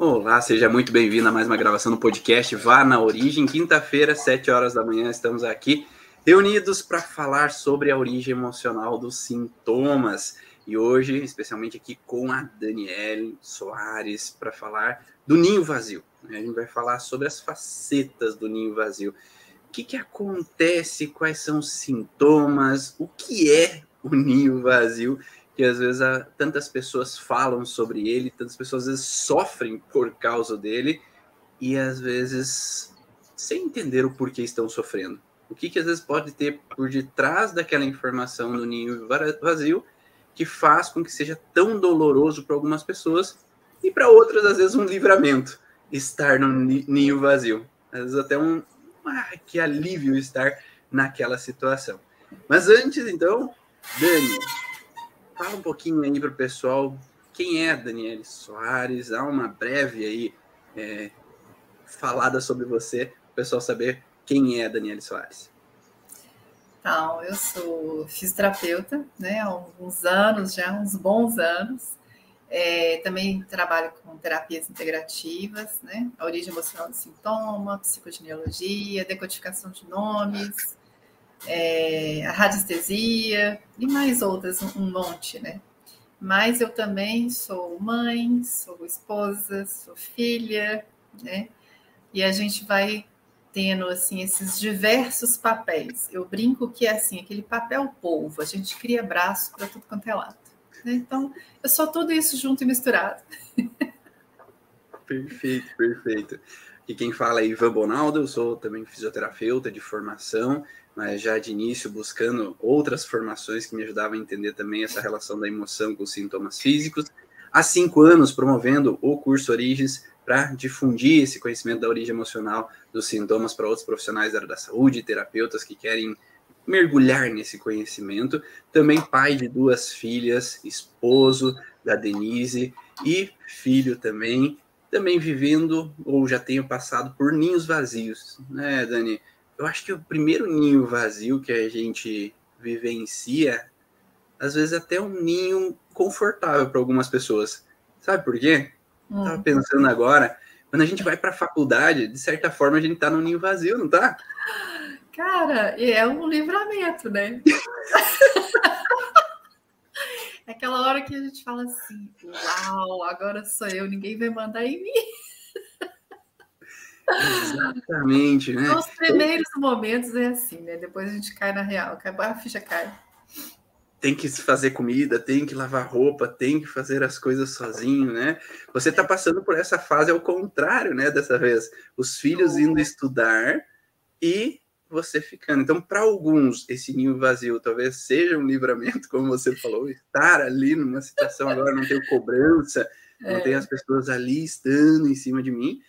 Olá, seja muito bem-vindo a mais uma gravação do podcast Vá na Origem. Quinta-feira, 7 horas da manhã, estamos aqui reunidos para falar sobre a origem emocional dos sintomas. E hoje, especialmente aqui com a Daniele Soares, para falar do ninho vazio. A gente vai falar sobre as facetas do ninho vazio. O que, que acontece? Quais são os sintomas? O que é o ninho vazio? Que às vezes há, tantas pessoas falam sobre ele, tantas pessoas às vezes sofrem por causa dele e às vezes sem entender o porquê estão sofrendo. O que, que às vezes pode ter por detrás daquela informação do ninho vazio que faz com que seja tão doloroso para algumas pessoas e para outras às vezes um livramento estar no ninho vazio. Às vezes até um ah, que alívio estar naquela situação. Mas antes então, Dani, Fala um pouquinho aí para o pessoal quem é Daniele Soares, dá uma breve aí é, falada sobre você, para o pessoal saber quem é Daniele Soares. Então, eu sou fisioterapeuta, né, há alguns anos, já uns bons anos. É, também trabalho com terapias integrativas, né, a origem emocional do sintoma, psicogenealogia, decodificação de nomes, é, a radiestesia e mais outras, um monte, né? Mas eu também sou mãe, sou esposa, sou filha, né? E a gente vai tendo assim esses diversos papéis. Eu brinco que é assim, aquele papel polvo, a gente cria braço para tudo quanto é lado. Né? Então, eu sou tudo isso junto e misturado. Perfeito, perfeito. E quem fala é Ivan Bonaldo, eu sou também fisioterapeuta de formação, mas já de início buscando outras formações que me ajudavam a entender também essa relação da emoção com os sintomas físicos. Há cinco anos promovendo o curso Origens para difundir esse conhecimento da origem emocional dos sintomas para outros profissionais da área da saúde, terapeutas que querem mergulhar nesse conhecimento. Também pai de duas filhas, esposo da Denise e filho também, também vivendo ou já tenho passado por ninhos vazios, né, Dani? Eu acho que o primeiro ninho vazio que a gente vivencia, às vezes até um ninho confortável para algumas pessoas. Sabe por quê? Hum. Tava pensando agora, quando a gente vai para a faculdade, de certa forma a gente tá num ninho vazio, não tá? Cara, e é um livramento, né? é aquela hora que a gente fala assim: Uau, agora sou eu, ninguém vai mandar em mim. Exatamente, né? Nos primeiros momentos é assim, né? Depois a gente cai na real, a ficha cai. Tem que fazer comida, tem que lavar roupa, tem que fazer as coisas sozinho, né? Você está passando por essa fase ao contrário, né? Dessa vez, os filhos indo estudar e você ficando. Então, para alguns, esse ninho vazio talvez seja um livramento, como você falou, estar ali numa situação agora, não tenho cobrança, não é. tem as pessoas ali estando em cima de mim.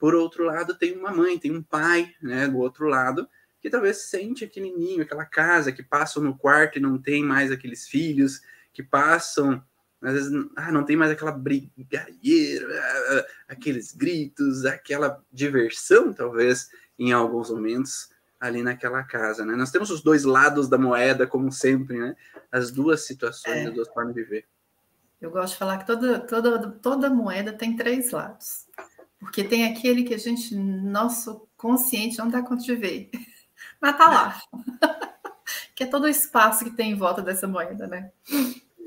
Por outro lado, tem uma mãe, tem um pai, né, do outro lado, que talvez sente aquele ninho, aquela casa, que passam no quarto e não tem mais aqueles filhos, que passam, às vezes, ah, não tem mais aquela brigadeira, ah, aqueles gritos, aquela diversão, talvez, em alguns momentos, ali naquela casa, né? Nós temos os dois lados da moeda, como sempre, né? As duas situações, é. as duas formas de viver. Eu gosto de falar que toda, toda, toda moeda tem três lados. Porque tem aquele que a gente, nosso consciente, não dá conta de ver. Mas tá lá. que é todo o espaço que tem em volta dessa moeda, né?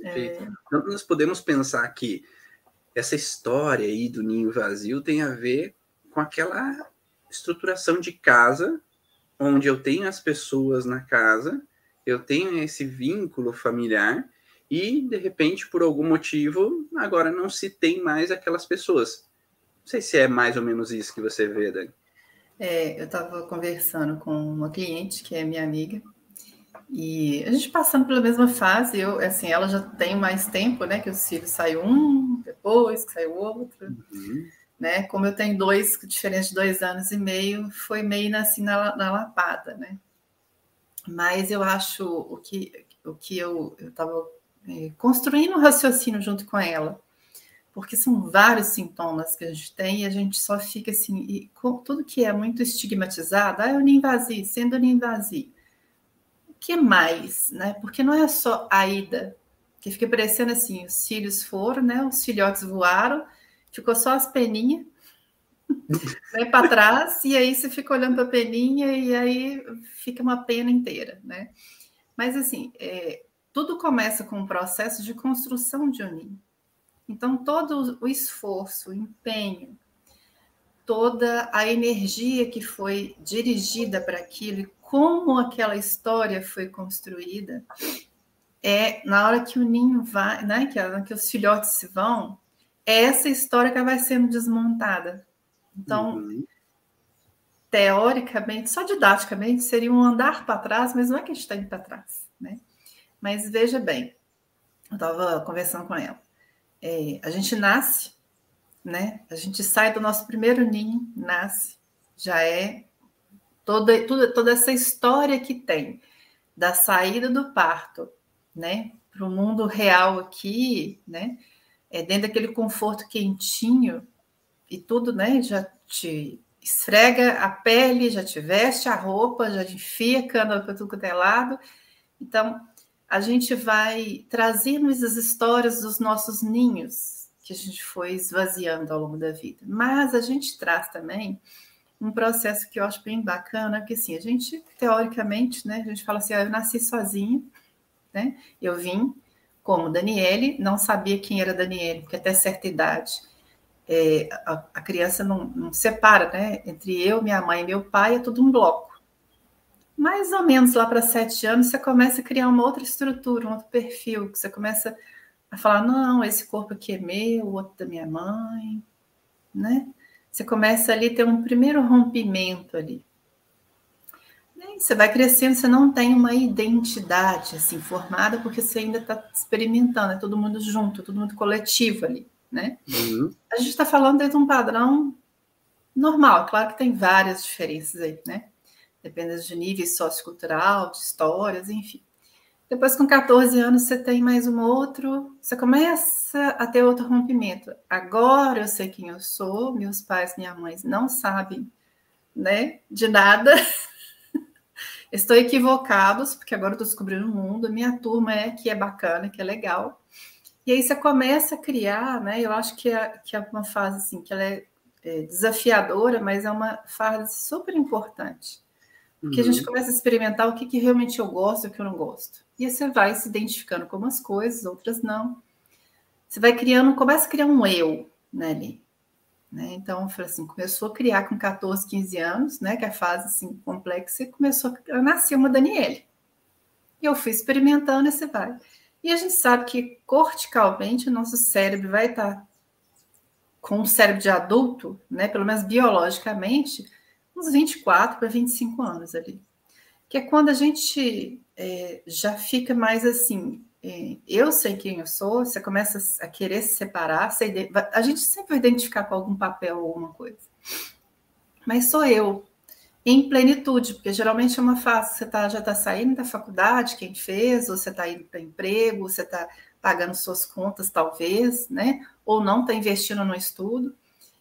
É... Então, nós podemos pensar que essa história aí do ninho vazio tem a ver com aquela estruturação de casa, onde eu tenho as pessoas na casa, eu tenho esse vínculo familiar, e de repente, por algum motivo, agora não se tem mais aquelas pessoas. Não sei se é mais ou menos isso que você vê, Dani. É, eu estava conversando com uma cliente que é minha amiga e a gente passando pela mesma fase. Eu, assim, ela já tem mais tempo, né? Que os filhos saiu um, depois que saiu outro, uhum. né? Como eu tenho dois, diferente de dois anos e meio, foi meio assim na, na lapada, né? Mas eu acho o que o que eu estava é, construindo um raciocínio junto com ela porque são vários sintomas que a gente tem e a gente só fica assim, e com, tudo que é muito estigmatizado, ah, o ninho vazio, sendo ninho vazio. O que mais, né? Porque não é só a ida, que fica parecendo assim, os cílios foram, né? Os filhotes voaram ficou só as peninhas né, para trás, e aí você fica olhando para a peninha e aí fica uma pena inteira, né? Mas assim, é, tudo começa com um processo de construção de um ninho. Então, todo o esforço, o empenho, toda a energia que foi dirigida para aquilo e como aquela história foi construída, é na hora que o ninho vai, né, que, que os filhotes se vão, é essa história que vai sendo desmontada. Então, uhum. teoricamente, só didaticamente, seria um andar para trás, mas não é que a gente está indo para trás, né? Mas veja bem, eu estava conversando com ela. É, a gente nasce, né? A gente sai do nosso primeiro ninho, nasce, já é toda, toda, toda essa história que tem da saída do parto, né? Para o mundo real aqui, né? É dentro daquele conforto quentinho e tudo, né? Já te esfrega a pele, já te veste a roupa, já te enfia cana para tudo quanto é lado. Então, a gente vai trazendo essas histórias dos nossos ninhos que a gente foi esvaziando ao longo da vida. Mas a gente traz também um processo que eu acho bem bacana, que assim, a gente, teoricamente, né, a gente fala assim, ah, eu nasci sozinho, né, eu vim como Daniele, não sabia quem era Daniele, porque até certa idade é, a, a, criança não, não separa, né, entre eu, minha mãe e meu pai, é tudo um bloco mais ou menos lá para sete anos, você começa a criar uma outra estrutura, um outro perfil, que você começa a falar, não, esse corpo aqui é meu, o outro da minha mãe, né? Você começa ali a ter um primeiro rompimento ali. E você vai crescendo, você não tem uma identidade assim formada, porque você ainda está experimentando, é todo mundo junto, todo mundo coletivo ali, né? Uhum. A gente está falando dentro de um padrão normal, claro que tem várias diferenças aí, né? Dependendo de nível sociocultural, de histórias, enfim. Depois, com 14 anos, você tem mais um outro, você começa a ter outro rompimento. Agora eu sei quem eu sou, meus pais, minha mãe não sabem né, de nada. Estou equivocados, porque agora estou descobrindo o mundo. Minha turma é que é bacana, que é legal. E aí você começa a criar, né? Eu acho que é, que é uma fase assim, que ela é, é desafiadora, mas é uma fase super importante porque uhum. a gente uhum. começa a experimentar o que, que realmente eu gosto e o que eu não gosto. E você vai se identificando com umas coisas, outras não. Você vai criando, começa a criar um eu, né, ali. Né? Então, assim, começou a criar com 14, 15 anos, né, que é a fase assim, complexa, e começou a nascer uma Daniele. E eu fui experimentando e você vai. E a gente sabe que corticalmente o nosso cérebro vai estar com o cérebro de adulto, né, pelo menos biologicamente, uns 24 para 25 anos ali. Que é quando a gente é, já fica mais assim, é, eu sei quem eu sou, você começa a querer se separar, a gente sempre vai identificar com algum papel ou alguma coisa. Mas sou eu, em plenitude, porque geralmente é uma fase, você tá, já está saindo da faculdade, quem fez, ou você está indo para emprego, você está pagando suas contas, talvez, né? Ou não está investindo no estudo.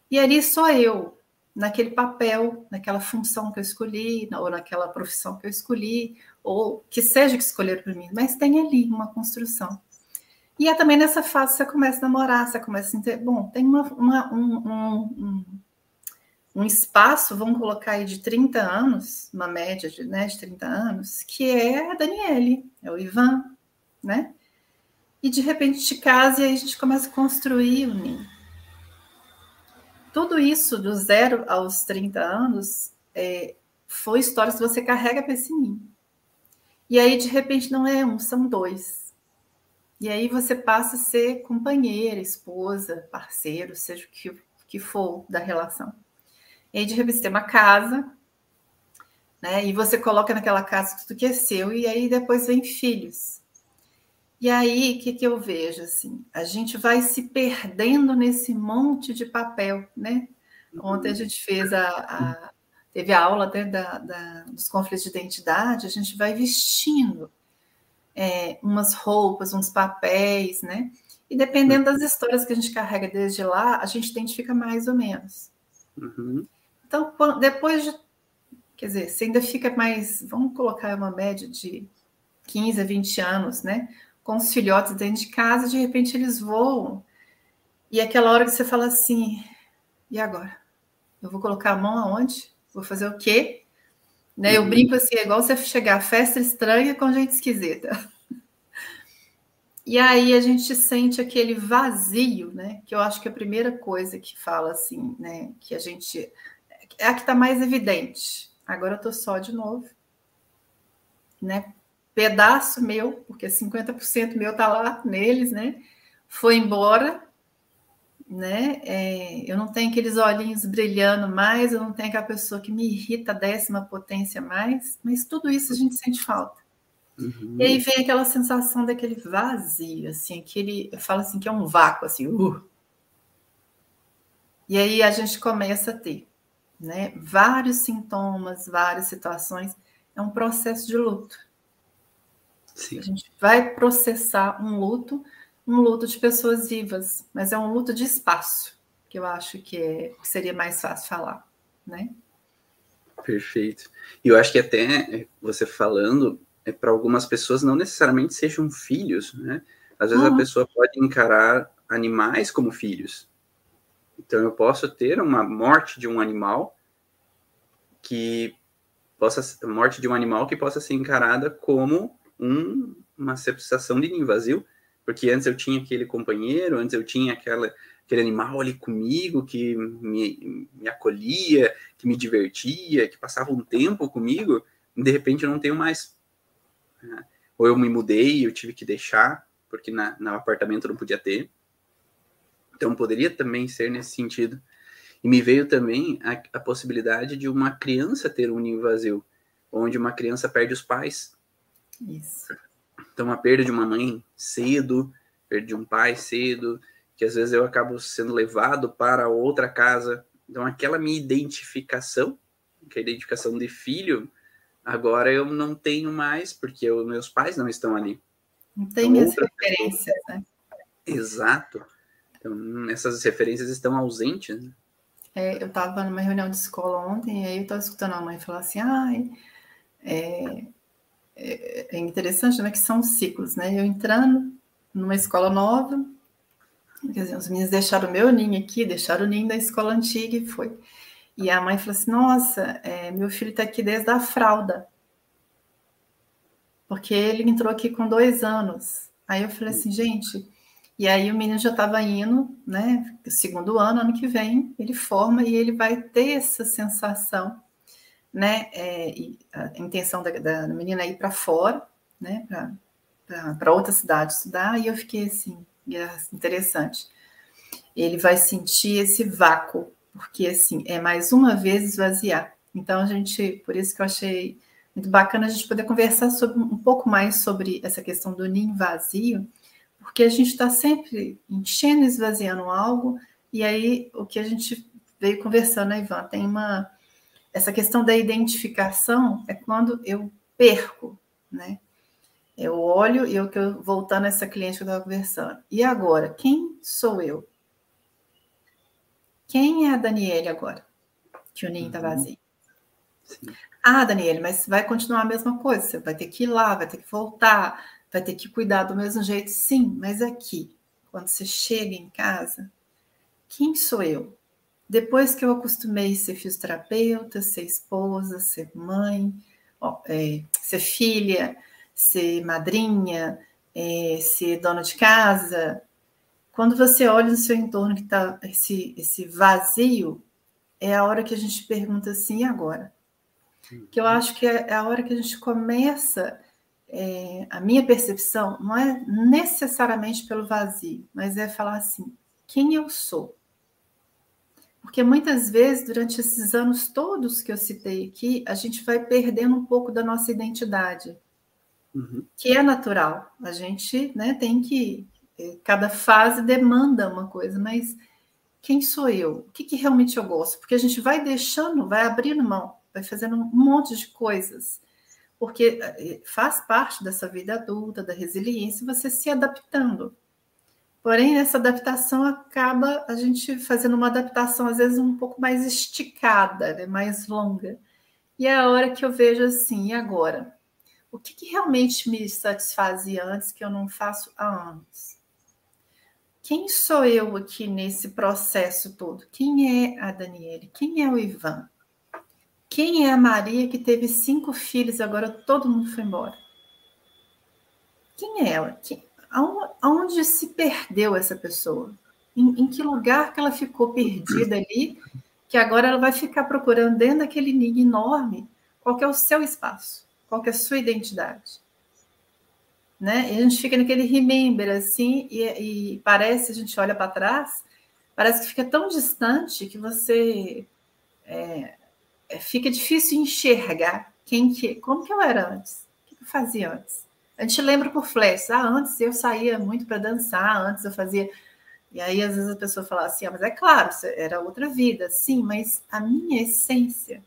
E ali sou eu, naquele papel, naquela função que eu escolhi, ou naquela profissão que eu escolhi, ou que seja que escolheram para mim, mas tem ali uma construção. E é também nessa fase que você começa a namorar, você começa a entender, bom, tem uma, uma, um, um, um, um, espaço, vamos colocar aí de 30 anos, uma média de, né, de 30 anos, que é a Daniele, é o Ivan, né? E de repente te casa e aí a gente começa a construir o ninho. Tudo isso, do zero aos 30 anos, é, foi histórias que você carrega para esse ninho. E aí, de repente, não é um, são dois. E aí você passa a ser companheira, esposa, parceiro, seja o que, que for da relação. E aí, de repente, você tem uma casa, né? E você coloca naquela casa tudo que é seu, e aí depois vem filhos. E aí, o que, que eu vejo? Assim, a gente vai se perdendo nesse monte de papel, né? Ontem a gente fez a, a teve a aula né, da, da, dos conflitos de identidade, a gente vai vestindo é, umas roupas, uns papéis, né? E dependendo das histórias que a gente carrega desde lá, a gente identifica mais ou menos. Uhum. Então, depois de. Quer dizer, você ainda fica mais. Vamos colocar uma média de 15 a 20 anos, né? Com os filhotes dentro de casa, de repente eles voam. E aquela hora que você fala assim, e agora? Eu vou colocar a mão aonde? Vou fazer o quê? Né? Eu uhum. brinco assim, é igual você chegar a festa estranha com gente esquisita. E aí a gente sente aquele vazio, né? Que eu acho que a primeira coisa que fala assim, né? Que a gente é a que está mais evidente. Agora eu tô só de novo, né? Pedaço meu, porque 50% meu tá lá neles, né? Foi embora, né? É, eu não tenho aqueles olhinhos brilhando mais, eu não tenho aquela pessoa que me irrita a décima potência mais, mas tudo isso a gente sente falta. Uhum. E aí vem aquela sensação daquele vazio, assim, aquele, eu falo assim que é um vácuo, assim, uh. E aí a gente começa a ter, né, vários sintomas, várias situações, é um processo de luto. Sim. A gente vai processar um luto, um luto de pessoas vivas, mas é um luto de espaço, que eu acho que, é, que seria mais fácil falar, né? Perfeito. E eu acho que até você falando, é, para algumas pessoas não necessariamente sejam filhos, né? Às vezes uhum. a pessoa pode encarar animais como filhos. Então eu posso ter uma morte de um animal que possa morte de um animal que possa ser encarada como um, uma sensação de ninho vazio, porque antes eu tinha aquele companheiro, antes eu tinha aquela, aquele animal ali comigo que me, me acolhia, que me divertia, que passava um tempo comigo, de repente eu não tenho mais. Ou eu me mudei eu tive que deixar, porque na, no apartamento não podia ter. Então poderia também ser nesse sentido. E me veio também a, a possibilidade de uma criança ter um ninho vazio, onde uma criança perde os pais. Isso. Então, a perda de uma mãe cedo, perda de um pai cedo, que às vezes eu acabo sendo levado para outra casa. Então, aquela minha identificação, que é a identificação de filho, Agora eu não tenho mais, porque os meus pais não estão ali. Não tem então, as referências, né? Exato. Então, essas referências estão ausentes. Né? É, eu estava numa reunião de escola ontem, e aí eu estava escutando a mãe falar assim, ai, é, é, é interessante, né, que são ciclos, né? Eu entrando numa escola nova, quer dizer, os meninos deixaram o meu ninho aqui, deixaram o ninho da escola antiga e foi. E a mãe falou assim: Nossa, é, meu filho está aqui desde a fralda. Porque ele entrou aqui com dois anos. Aí eu falei assim, gente. E aí o menino já estava indo, né? Segundo ano, ano que vem, ele forma e ele vai ter essa sensação, né? É, a intenção da, da menina é ir para fora, né? Para outra cidade estudar. E eu fiquei assim, é interessante. Ele vai sentir esse vácuo porque assim, é mais uma vez esvaziar. Então a gente, por isso que eu achei muito bacana a gente poder conversar sobre, um pouco mais sobre essa questão do ninho vazio, porque a gente está sempre enchendo e esvaziando algo, e aí o que a gente veio conversando, né, Ivan, tem uma essa questão da identificação é quando eu perco, né? Eu olho e eu que voltando a essa cliente que eu estava conversando. E agora, quem sou eu? Quem é a Daniele agora? Que o ninho está uhum. vazio. Sim. Ah, Daniele, mas vai continuar a mesma coisa. Você vai ter que ir lá, vai ter que voltar, vai ter que cuidar do mesmo jeito. Sim, mas aqui, quando você chega em casa, quem sou eu? Depois que eu acostumei a ser fisioterapeuta, ser esposa, ser mãe, ó, é, ser filha, ser madrinha, é, ser dona de casa, quando você olha no seu entorno que está esse, esse vazio, é a hora que a gente pergunta assim, e agora? Que eu acho que é a hora que a gente começa, é, a minha percepção não é necessariamente pelo vazio, mas é falar assim, quem eu sou? Porque muitas vezes, durante esses anos todos que eu citei aqui, a gente vai perdendo um pouco da nossa identidade, uhum. que é natural. A gente né, tem que é, cada fase demanda uma coisa, mas quem sou eu? O que, que realmente eu gosto? Porque a gente vai deixando, vai abrindo mão, vai fazendo um monte de coisas, porque é, faz parte dessa vida adulta, da resiliência, você se adaptando. Porém, essa adaptação acaba a gente fazendo uma adaptação, às vezes, um pouco mais esticada, né? mais longa. E é a hora que eu vejo assim, e agora? O que, que realmente me satisfazia antes que eu não faço há anos? quem sou eu aqui nesse processo todo? Quem é a Daniele? Quem é o Ivan? Quem é a Maria que teve cinco filhos agora todo mundo foi embora? Quem é ela? Quem, aonde se perdeu essa pessoa? Em, em, que lugar que ela ficou perdida ali, que agora ela vai ficar procurando dentro daquele enigma enorme qual é o seu espaço, qual é a sua identidade. Né? E a gente fica naquele remember assim, e, e parece, a gente olha para trás, parece que fica tão distante que você é, é, fica difícil enxergar quem que, como que eu era antes, o que eu fazia antes. A gente lembra por flash, ah, antes eu saía muito para dançar, antes eu fazia. E aí, às vezes, a pessoa fala assim, ah, mas é claro, era outra vida. Sim, mas a minha essência,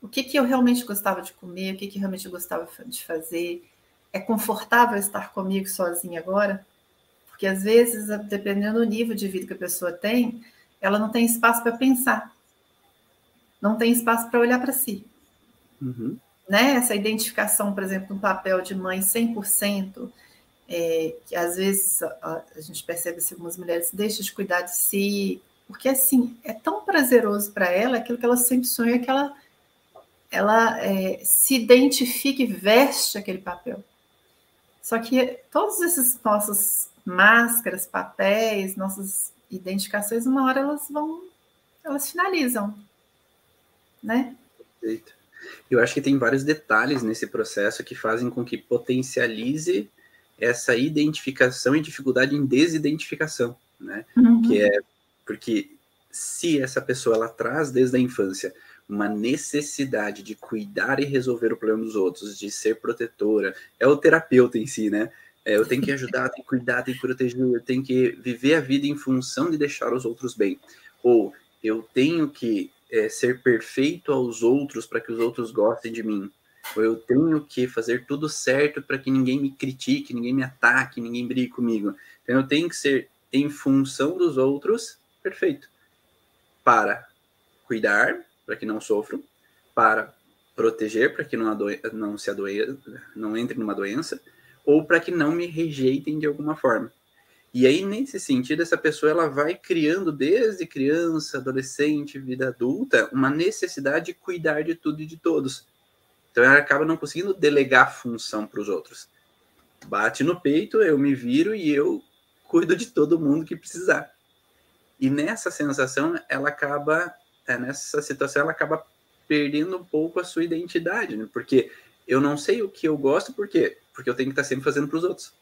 o que, que eu realmente gostava de comer, o que, que realmente gostava de fazer, é confortável estar comigo sozinha agora? Porque às vezes, dependendo do nível de vida que a pessoa tem, ela não tem espaço para pensar, não tem espaço para olhar para si. Uhum. Né? Essa identificação, por exemplo, no papel de mãe 100%, é, que às vezes a, a gente percebe que algumas mulheres deixam de cuidar de si, porque assim, é tão prazeroso para ela aquilo que ela sempre sonha que ela, ela é, se identifique e veste aquele papel. Só que todos esses nossos máscaras, papéis, nossas identificações, uma hora elas vão, elas finalizam, né? Perfeito. Eu acho que tem vários detalhes nesse processo que fazem com que potencialize essa identificação e dificuldade em desidentificação, né? Uhum. Que é porque se essa pessoa ela traz desde a infância uma necessidade de cuidar e resolver o problema dos outros, de ser protetora, é o terapeuta em si, né? É, eu tenho que ajudar, tenho que cuidar, tenho que proteger, eu tenho que viver a vida em função de deixar os outros bem. Ou eu tenho que é, ser perfeito aos outros para que os outros gostem de mim. Ou eu tenho que fazer tudo certo para que ninguém me critique, ninguém me ataque, ninguém brigue comigo. Então eu tenho que ser em função dos outros perfeito. Para cuidar, para que não sofram, para proteger, para que não, não se não entre numa doença, ou para que não me rejeitem de alguma forma. E aí, nesse sentido, essa pessoa ela vai criando desde criança, adolescente, vida adulta, uma necessidade de cuidar de tudo e de todos. Então ela acaba não conseguindo delegar função para os outros. Bate no peito, eu me viro e eu cuido de todo mundo que precisar. E nessa sensação, ela acaba, é, nessa situação, ela acaba perdendo um pouco a sua identidade, né? porque eu não sei o que eu gosto, por quê? Porque eu tenho que estar sempre fazendo para os outros,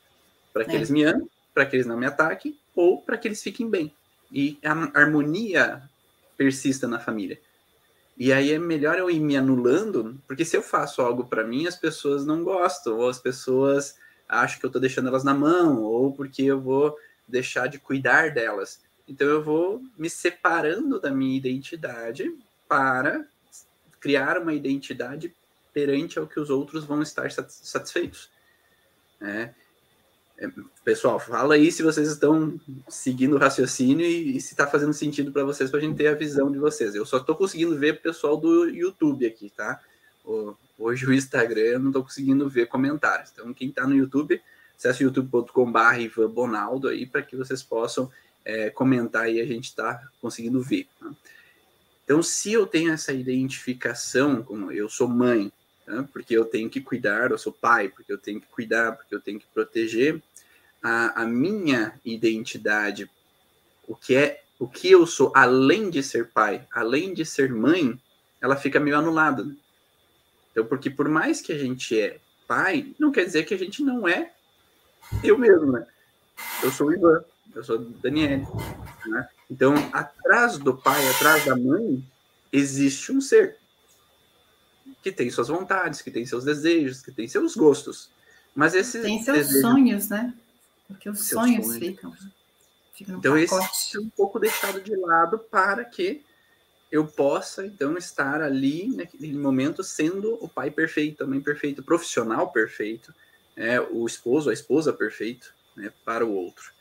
para que é. eles me amem, para que eles não me ataquem ou para que eles fiquem bem. E a harmonia persista na família. E aí é melhor eu ir me anulando, porque se eu faço algo para mim, as pessoas não gostam, ou as pessoas acham que eu estou deixando elas na mão, ou porque eu vou deixar de cuidar delas. Então eu vou me separando da minha identidade para criar uma identidade perante ao que os outros vão estar satisfeitos. Né? Pessoal, fala aí se vocês estão seguindo o raciocínio e, e se está fazendo sentido para vocês, para a gente ter a visão de vocês. Eu só estou conseguindo ver o pessoal do YouTube aqui, tá? O, hoje o Instagram eu não estou conseguindo ver comentários. Então, quem está no YouTube, acesse youtube.com.br Ivan Bonaldo aí para que vocês possam é, comentar e a gente está conseguindo ver. Tá? Então, se eu tenho essa identificação, como eu sou mãe, tá? porque eu tenho que cuidar, eu sou pai, porque eu tenho que cuidar, porque eu tenho que proteger, a, a minha identidade, o que é o que eu sou, além de ser pai, além de ser mãe, ela fica meio anulada. Né? Então, porque por mais que a gente é pai, não quer dizer que a gente não é eu mesmo, né? Eu sou o Ivan, eu sou o Daniel. Né? Então, atrás do pai, atrás da mãe, existe um ser que tem suas vontades, que tem seus desejos, que tem seus gostos. Mas esses tem seus desejos, sonhos, né? Porque os sonhos, sonhos, ficam. ficam então, pacote. esse é um pouco deixado de lado para que eu possa, então, estar ali naquele momento sendo o pai perfeito, a mãe perfeita, o profissional perfeito, é, o esposo, a esposa perfeito né, para o outro.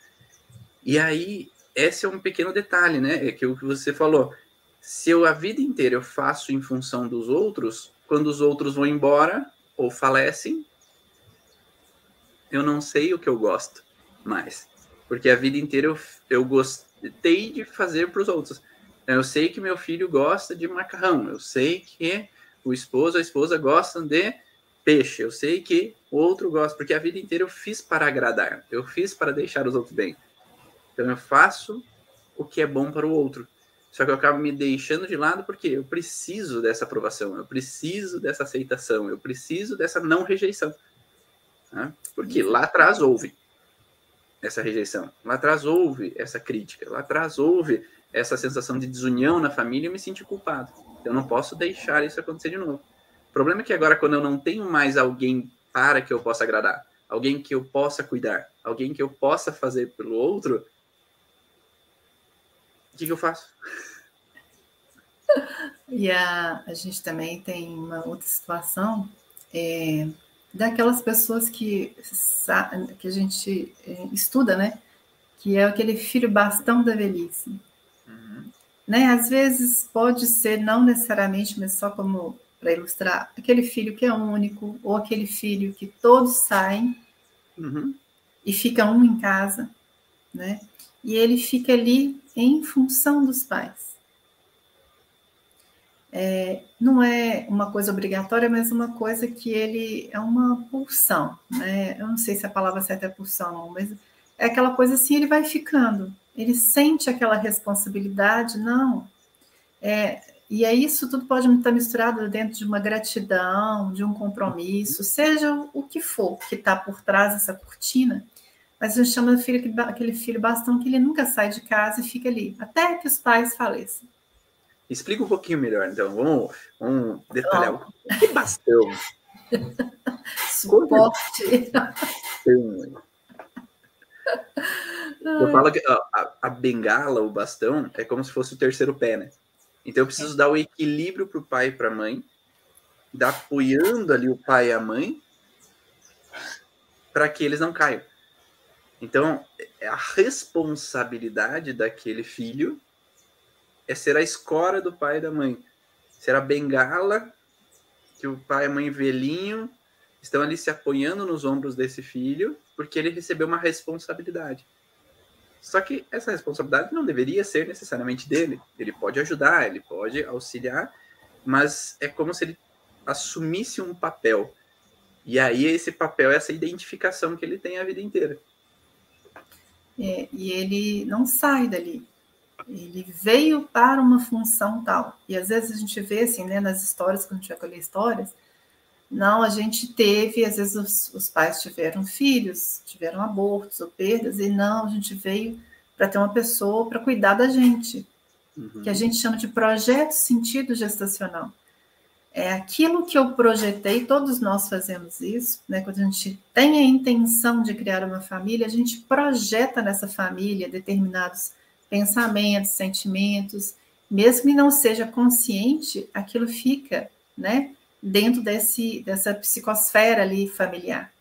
E aí, esse é um pequeno detalhe, né? É que o que você falou. Se eu a vida inteira eu faço em função dos outros, quando os outros vão embora ou falecem, eu não sei o que eu gosto mais. Porque a vida inteira eu, eu gostei de fazer para os outros. Eu sei que meu filho gosta de macarrão, eu sei que o esposo, a esposa gostam de peixe, eu sei que o outro gosta, porque a vida inteira eu fiz para agradar, eu fiz para deixar os outros bem. Então eu faço o que é bom para o outro. Só que eu acabo me deixando de lado porque eu preciso dessa aprovação, eu preciso dessa aceitação, eu preciso dessa não rejeição. Né? Porque lá atrás houve essa rejeição, lá atrás houve essa crítica, lá atrás houve essa sensação de desunião na família e me senti culpado. Eu não posso deixar isso acontecer de novo. O problema é que agora, quando eu não tenho mais alguém para que eu possa agradar, alguém que eu possa cuidar, alguém que eu possa fazer pelo outro, o que, que eu faço? E a, a gente também tem uma outra situação é, daquelas pessoas que, que a gente é, estuda, né? Que é aquele filho bastão da velhice. Uhum. Né? Às vezes pode ser, não necessariamente, mas só como para ilustrar, aquele filho que é único, ou aquele filho que todos saem uhum. e fica um em casa, né? E ele fica ali em função dos pais. É, não é uma coisa obrigatória, mas uma coisa que ele é uma pulsão, né? Eu não sei se a palavra certa é pulsão, mas é aquela coisa assim, ele vai ficando, ele sente aquela responsabilidade, não. É, e aí isso tudo pode estar misturado dentro de uma gratidão, de um compromisso, seja o que for que está por trás dessa cortina, mas a gente chama filho, aquele filho bastão que ele nunca sai de casa e fica ali, até que os pais faleçam. Explica um pouquinho melhor, então. Vamos, vamos detalhar. O que é bastão? Suporte. Eu falo que a, a, bengala, o bastão, é como se fosse o terceiro pé, né? Então eu preciso dar o equilíbrio para o pai e para a mãe, dar apoiando ali o pai e a mãe, para que eles não caiam. Então, é a responsabilidade daquele filho é ser a escora do pai e da mãe. Ser a bengala que o pai e a mãe velhinho estão ali se apoiando nos ombros desse filho, porque ele recebeu uma responsabilidade. Só que essa responsabilidade não deveria ser necessariamente dele. Ele pode ajudar, ele pode auxiliar, mas é como se ele assumisse um papel. E aí esse papel é essa identificação que ele tem a vida inteira. É, e ele não sai dali. Ele veio para uma função tal. E às vezes a gente vê assim, né, nas histórias, quando a gente vai colher histórias, não, a gente teve, às vezes os, os pais tiveram filhos, tiveram abortos ou perdas, e não, a gente veio para ter uma pessoa para cuidar da gente, uhum. que a gente chama de projeto sentido gestacional. É aquilo que eu projetei, todos nós fazemos isso, né? Quando a gente tem a intenção de criar uma família, a gente projeta nessa família determinados pensamentos, sentimentos, mesmo que não seja consciente, aquilo fica, né? Dentro desse, dessa psicosfera ali familiar.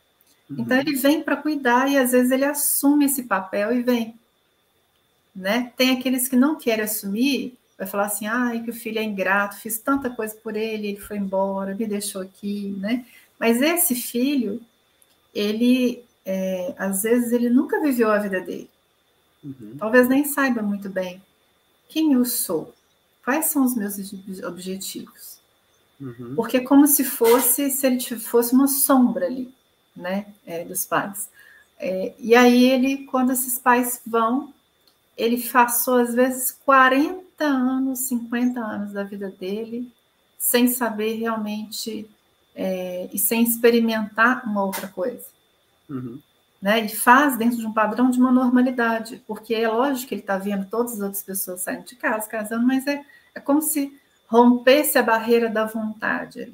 Uhum. Então ele vem para cuidar e às vezes ele assume esse papel e vem. Né? Tem aqueles que não querem assumir vai falar assim, ai, que o filho é ingrato, fiz tanta coisa por ele, ele foi embora, me deixou aqui, né? Mas esse filho, ele, é, às vezes, ele nunca viveu a vida dele. Uhum. Talvez nem saiba muito bem quem eu sou, quais são os meus objetivos. Uhum. Porque é como se fosse, se ele fosse uma sombra ali, né, é, dos pais. É, e aí ele, quando esses pais vão, ele passou às vezes 40 anos, 50 anos da vida dele sem saber realmente é, e sem experimentar uma outra coisa. Uhum. Né? E faz dentro de um padrão de uma normalidade, porque é lógico que ele está vendo todas as outras pessoas saindo de casa, casando, mas é, é como se rompesse a barreira da vontade.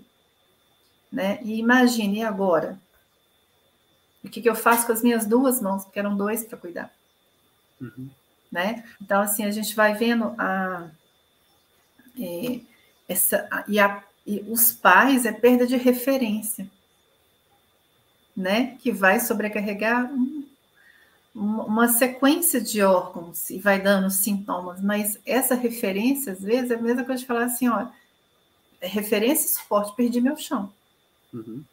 Né? E imagine agora, o que, que eu faço com as minhas duas mãos, porque eram dois para cuidar. Uhum né? Então, assim, a gente vai vendo a, é, essa, e, a, e os pais é perda de referência, né? Que vai sobrecarregar um, uma sequência de órgãos e vai dando sintomas, mas essa referência, às vezes, é a mesma coisa de falar assim, ó, é referência e suporte, perdi meu chão. Uhum.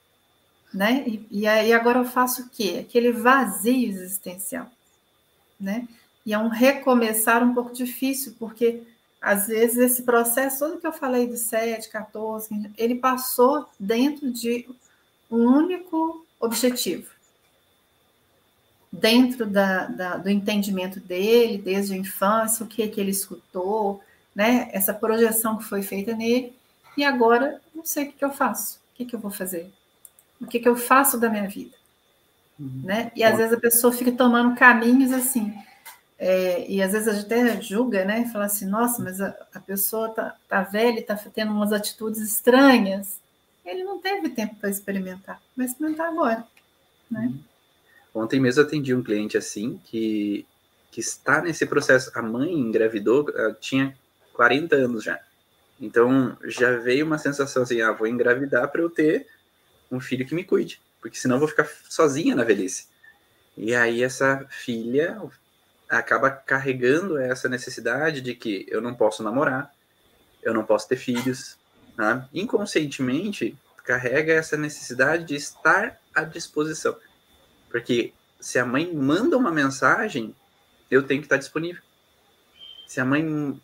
Né? E, e aí agora eu faço o quê? Aquele vazio existencial né? E é um recomeçar um pouco difícil, porque às vezes esse processo, todo que eu falei do 7, 14, ele passou dentro de um único objetivo. Dentro da, da, do entendimento dele, desde a infância, o que, que ele escutou, né? essa projeção que foi feita nele, e agora não sei o que, que eu faço, o que, que eu vou fazer, o que, que eu faço da minha vida. Uhum. Né? E às vezes a pessoa fica tomando caminhos assim, é, e às vezes a gente até julga, né? Fala assim, nossa, mas a, a pessoa tá, tá velha tá tendo umas atitudes estranhas. Ele não teve tempo para experimentar, vai experimentar agora, né? Uhum. Ontem mesmo atendi um cliente assim, que, que está nesse processo. A mãe engravidou, tinha 40 anos já. Então já veio uma sensação assim, ah, vou engravidar para eu ter um filho que me cuide, porque senão vou ficar sozinha na velhice. E aí essa filha, acaba carregando essa necessidade de que eu não posso namorar, eu não posso ter filhos. Né? Inconscientemente, carrega essa necessidade de estar à disposição. Porque se a mãe manda uma mensagem, eu tenho que estar disponível. Se a mãe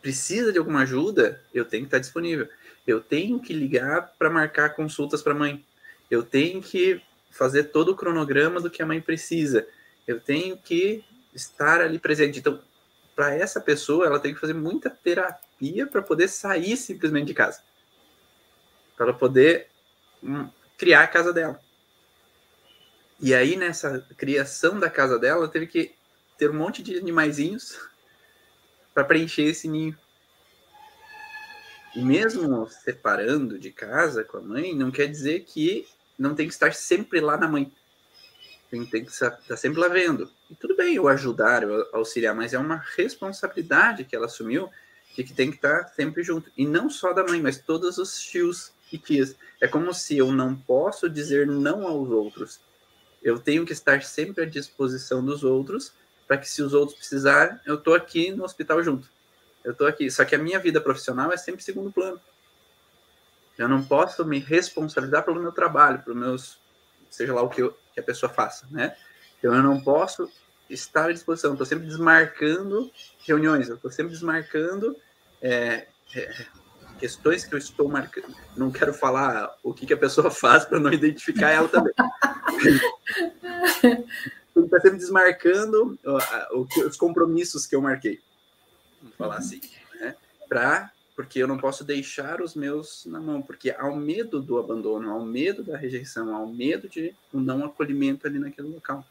precisa de alguma ajuda, eu tenho que estar disponível. Eu tenho que ligar para marcar consultas para a mãe. Eu tenho que fazer todo o cronograma do que a mãe precisa. Eu tenho que estar ali presente. Então, para essa pessoa, ela tem que fazer muita terapia para poder sair simplesmente de casa. Para poder hum, criar a casa dela. E aí, nessa criação da casa dela, teve que ter um monte de animaizinhos para preencher esse ninho. E mesmo separando de casa com a mãe, não quer dizer que não tem que estar sempre lá na mãe. Tem, tem que estar tá sempre lá vendo. E tudo bem eu ajudar, eu auxiliar, mas é uma responsabilidade que ela assumiu de que tem que estar sempre junto. E não só da mãe, mas todos os tios e tias. É como se eu não posso dizer não aos outros. Eu tenho que estar sempre à disposição dos outros, para que se os outros precisarem, eu estou aqui no hospital junto. Eu estou aqui. Só que a minha vida profissional é sempre segundo plano. Eu não posso me responsabilizar pelo meu trabalho, pelo meus, seja lá o que, eu, que a pessoa faça, né? Então eu não posso estar à disposição. Estou sempre desmarcando reuniões, eu estou sempre desmarcando é, é, questões que eu estou marcando. Não quero falar o que, que a pessoa faz para não identificar ela também. Está sempre desmarcando os compromissos que eu marquei. Vamos falar assim. Né? Pra, porque eu não posso deixar os meus na mão, porque há o medo do abandono, há o medo da rejeição, há o medo de um não acolhimento ali naquele local.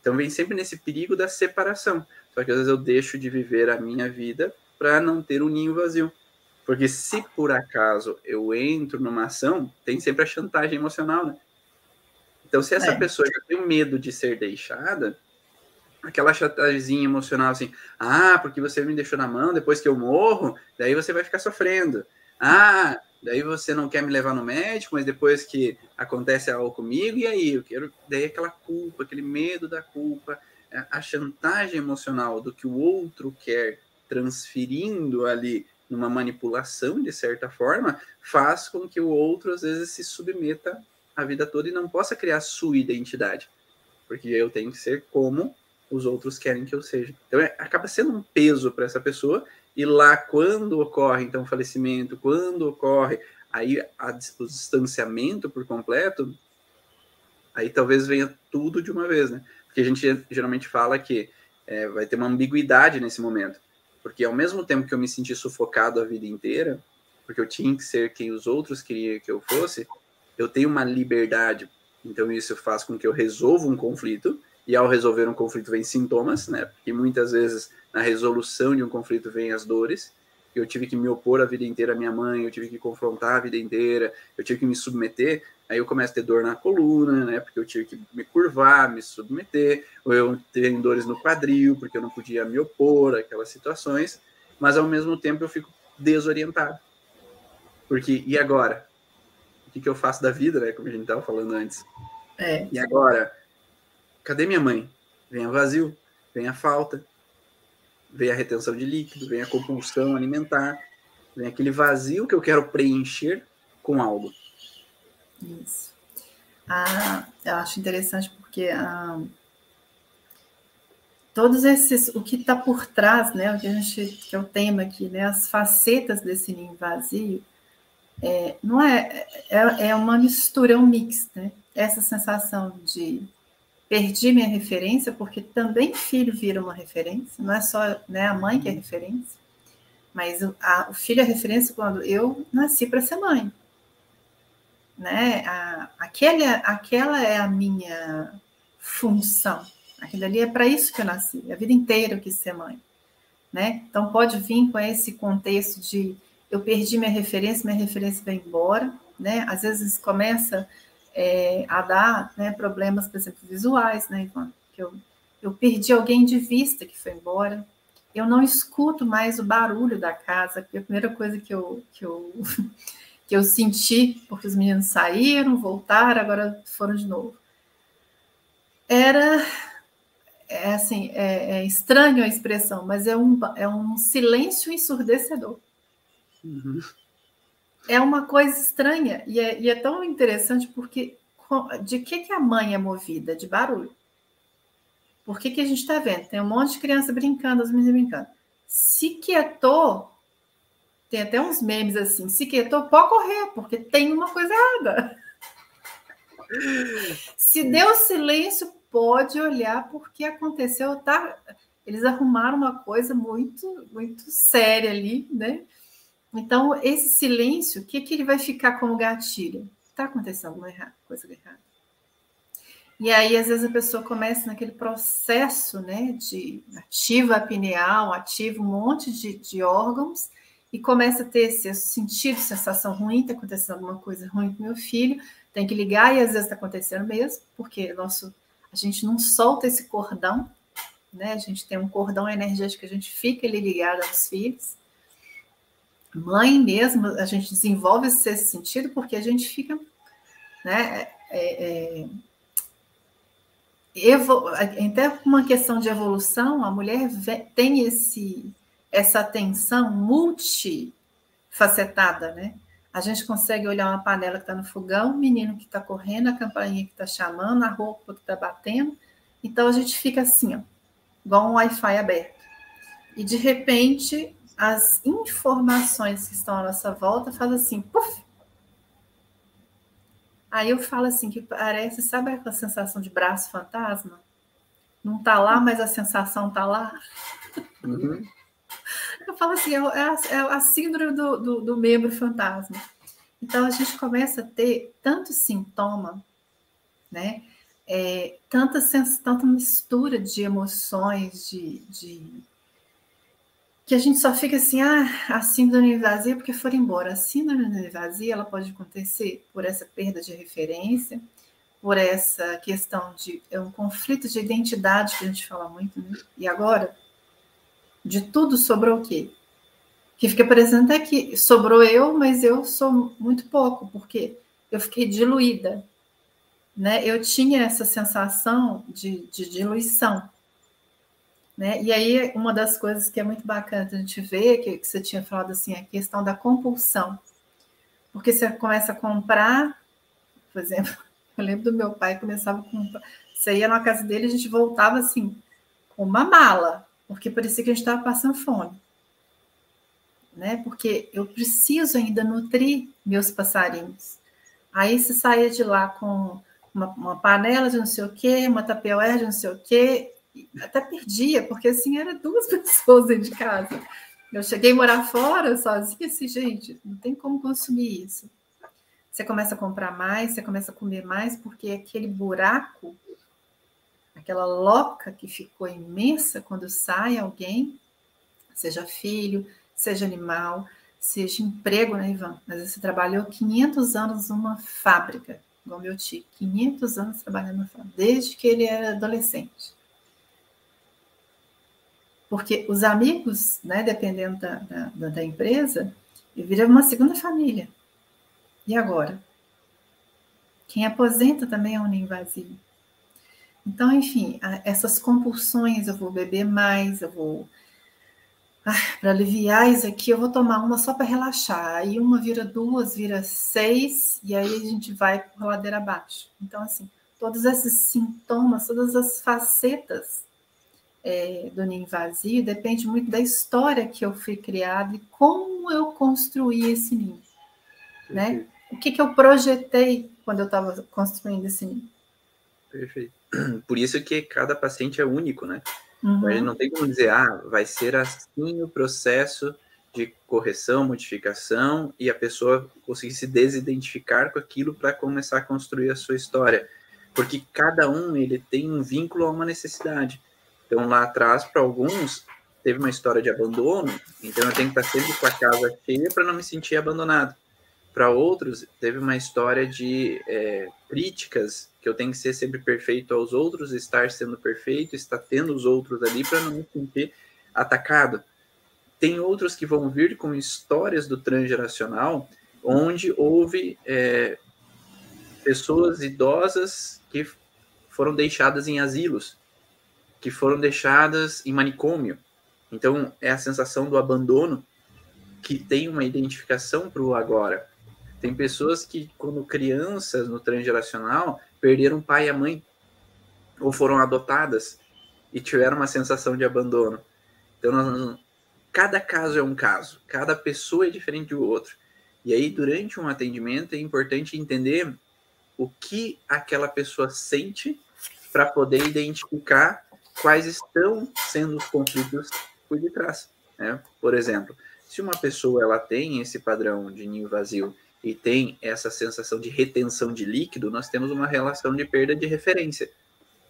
Então vem sempre nesse perigo da separação. Só que às vezes eu deixo de viver a minha vida para não ter um ninho vazio. Porque se por acaso eu entro numa ação, tem sempre a chantagem emocional, né? Então, se essa é. pessoa já tem medo de ser deixada, aquela chantagem emocional assim, ah, porque você me deixou na mão depois que eu morro, daí você vai ficar sofrendo. Ah, daí você não quer me levar no médico, mas depois que acontece algo comigo, e aí? Eu quero. Daí aquela culpa, aquele medo da culpa, é, a chantagem emocional do que o outro quer, transferindo ali numa manipulação, de certa forma, faz com que o outro, às vezes, se submeta a vida toda e não possa criar sua identidade. Porque eu tenho que ser como os outros querem que eu seja. Então, é, acaba sendo um peso para essa pessoa e lá, quando ocorre, então, falecimento, quando ocorre aí a, o distanciamento por completo, aí talvez venha tudo de uma vez, né? Porque a gente geralmente fala que é, vai ter uma ambiguidade nesse momento. Porque ao mesmo tempo que eu me senti sufocado a vida inteira, porque eu tinha que ser quem os outros queriam que eu fosse, eu tenho uma liberdade. Então isso faz com que eu resolva um conflito, e ao resolver um conflito vem sintomas, né? Porque muitas vezes na resolução de um conflito vem as dores. Eu tive que me opor a vida inteira à minha mãe, eu tive que confrontar a vida inteira, eu tive que me submeter. Aí eu começo a ter dor na coluna, né? Porque eu tive que me curvar, me submeter, ou eu tenho dores no quadril, porque eu não podia me opor àquelas situações. Mas ao mesmo tempo eu fico desorientado. Porque, e agora? O que, que eu faço da vida, né? Como a gente estava falando antes. É. E agora? Cadê minha mãe? Vem a vazio, vem a falta, vem a retenção de líquido, vem a compulsão alimentar, vem aquele vazio que eu quero preencher com algo. Isso. Ah, eu acho interessante porque ah, todos esses, o que está por trás, né, o que a gente, que é o tema aqui, né, as facetas desse ninho vazio, é, não é, é, é uma mistura, é um mix, né? Essa sensação de perdi minha referência, porque também filho vira uma referência, não é só né, a mãe que é referência, mas o, a, o filho é referência quando eu nasci para ser mãe. Né? A, aquele, aquela é a minha função. Aquilo ali é para isso que eu nasci. A vida inteira eu quis ser mãe. Né? Então pode vir com esse contexto de eu perdi minha referência, minha referência vai embora. Né? Às vezes começa é, a dar né, problemas, por exemplo, visuais, né, Ivan? Que eu, eu perdi alguém de vista que foi embora. Eu não escuto mais o barulho da casa, a primeira coisa que eu, que eu, que eu senti, porque os meninos saíram, voltaram, agora foram de novo, era é assim, é, é, estranho a expressão, mas é um, é um silêncio ensurdecedor. Uhum é uma coisa estranha e é, e é tão interessante porque de que, que a mãe é movida? De barulho. Por que, que a gente está vendo? Tem um monte de criança brincando, as meninas brincando. Se quietou, tem até uns memes assim, se quietou, pode correr, porque tem uma coisa errada. Se deu silêncio, pode olhar porque aconteceu, tá? Eles arrumaram uma coisa muito, muito séria ali, né? Então, esse silêncio, o que, que ele vai ficar como gatilho? Está acontecendo alguma coisa errada. E aí, às vezes, a pessoa começa naquele processo né, de ativa a pineal, ativa um monte de, de órgãos, e começa a ter esse sentido, sensação ruim, está acontecendo alguma coisa ruim com meu filho, tem que ligar, e às vezes está acontecendo mesmo, porque nosso, a gente não solta esse cordão, né? A gente tem um cordão energético a gente fica ali ligado aos filhos mãe mesmo, a gente desenvolve esse sentido porque a gente fica, né, é, é, evo, até uma questão de evolução, a mulher tem esse, essa atenção multifacetada, né? A gente consegue olhar uma panela que está no fogão, o menino que está correndo, a campainha que está chamando, a roupa que está batendo. Então a gente fica assim, ó, igual um Wi-Fi aberto. E de repente as informações que estão à nossa volta fazem assim, puf! Aí eu falo assim, que parece, sabe aquela sensação de braço fantasma? Não tá lá, mas a sensação tá lá. Uhum. Eu falo assim, é a, é a síndrome do, do, do membro fantasma. Então a gente começa a ter tanto sintoma, né? É, tanta, tanta mistura de emoções, de, de que a gente só fica assim, ah, a síndrome vazia porque foram embora. A síndrome vazia ela pode acontecer por essa perda de referência, por essa questão de é um conflito de identidade que a gente fala muito, né? E agora, de tudo sobrou o quê? Que fica parecendo até que sobrou eu, mas eu sou muito pouco, porque eu fiquei diluída, né? Eu tinha essa sensação de, de diluição. Né? E aí, uma das coisas que é muito bacana a gente ver, que, que você tinha falado assim, a questão da compulsão. Porque você começa a comprar, por exemplo, eu lembro do meu pai começava a comprar, você ia na casa dele, a gente voltava assim, com uma mala, porque parecia que a gente estava passando fome. Né? Porque eu preciso ainda nutrir meus passarinhos. Aí você saía de lá com uma, uma panela de não sei o quê, uma tapioé de não sei o quê, até perdia, porque assim, era duas pessoas dentro de casa. Eu cheguei a morar fora sozinha, assim, gente, não tem como consumir isso. Você começa a comprar mais, você começa a comer mais, porque aquele buraco, aquela loca que ficou imensa quando sai alguém, seja filho, seja animal, seja emprego, né, Ivan? Mas você trabalhou 500 anos numa fábrica, igual meu tio, 500 anos trabalhando na fábrica, desde que ele era adolescente. Porque os amigos, né, dependendo da, da, da empresa, viram uma segunda família. E agora? Quem aposenta também é um ninho vazio. Então, enfim, essas compulsões, eu vou beber mais, eu vou. Ah, para aliviar isso aqui, eu vou tomar uma só para relaxar. Aí uma vira duas, vira seis, e aí a gente vai por ladeira abaixo. Então, assim, todos esses sintomas, todas as facetas é, do ninho vazio depende muito da história que eu fui criada e como eu construí esse ninho, né? O que, que eu projetei quando eu estava construindo esse ninho. Perfeito. Por isso que cada paciente é único, né? Uhum. Não tem como dizer, ah, vai ser assim o processo de correção, modificação, e a pessoa conseguir se desidentificar com aquilo para começar a construir a sua história. Porque cada um ele tem um vínculo a uma necessidade. Então, lá atrás, para alguns, teve uma história de abandono, então eu tenho que estar sempre com a casa cheia para não me sentir abandonado. Para outros, teve uma história de é, críticas, que eu tenho que ser sempre perfeito aos outros, estar sendo perfeito, estar tendo os outros ali para não me sentir atacado. Tem outros que vão vir com histórias do transgeracional, onde houve é, pessoas idosas que foram deixadas em asilos que foram deixadas em manicômio. Então, é a sensação do abandono que tem uma identificação para o agora. Tem pessoas que, quando crianças no transgeracional, perderam o pai e a mãe, ou foram adotadas e tiveram uma sensação de abandono. Então, nós, cada caso é um caso, cada pessoa é diferente do outro. E aí, durante um atendimento, é importante entender o que aquela pessoa sente para poder identificar quais estão sendo os conflitos por detrás. Né? Por exemplo, se uma pessoa ela tem esse padrão de ninho vazio e tem essa sensação de retenção de líquido, nós temos uma relação de perda de referência.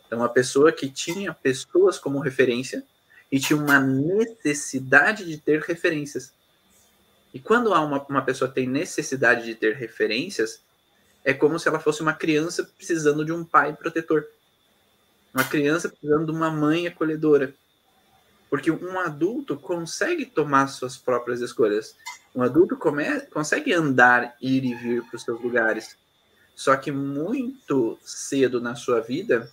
Então, uma pessoa que tinha pessoas como referência e tinha uma necessidade de ter referências. E quando há uma, uma pessoa tem necessidade de ter referências, é como se ela fosse uma criança precisando de um pai protetor. Uma criança precisando de uma mãe acolhedora. Porque um adulto consegue tomar suas próprias escolhas. Um adulto come, consegue andar, ir e vir para os seus lugares. Só que muito cedo na sua vida,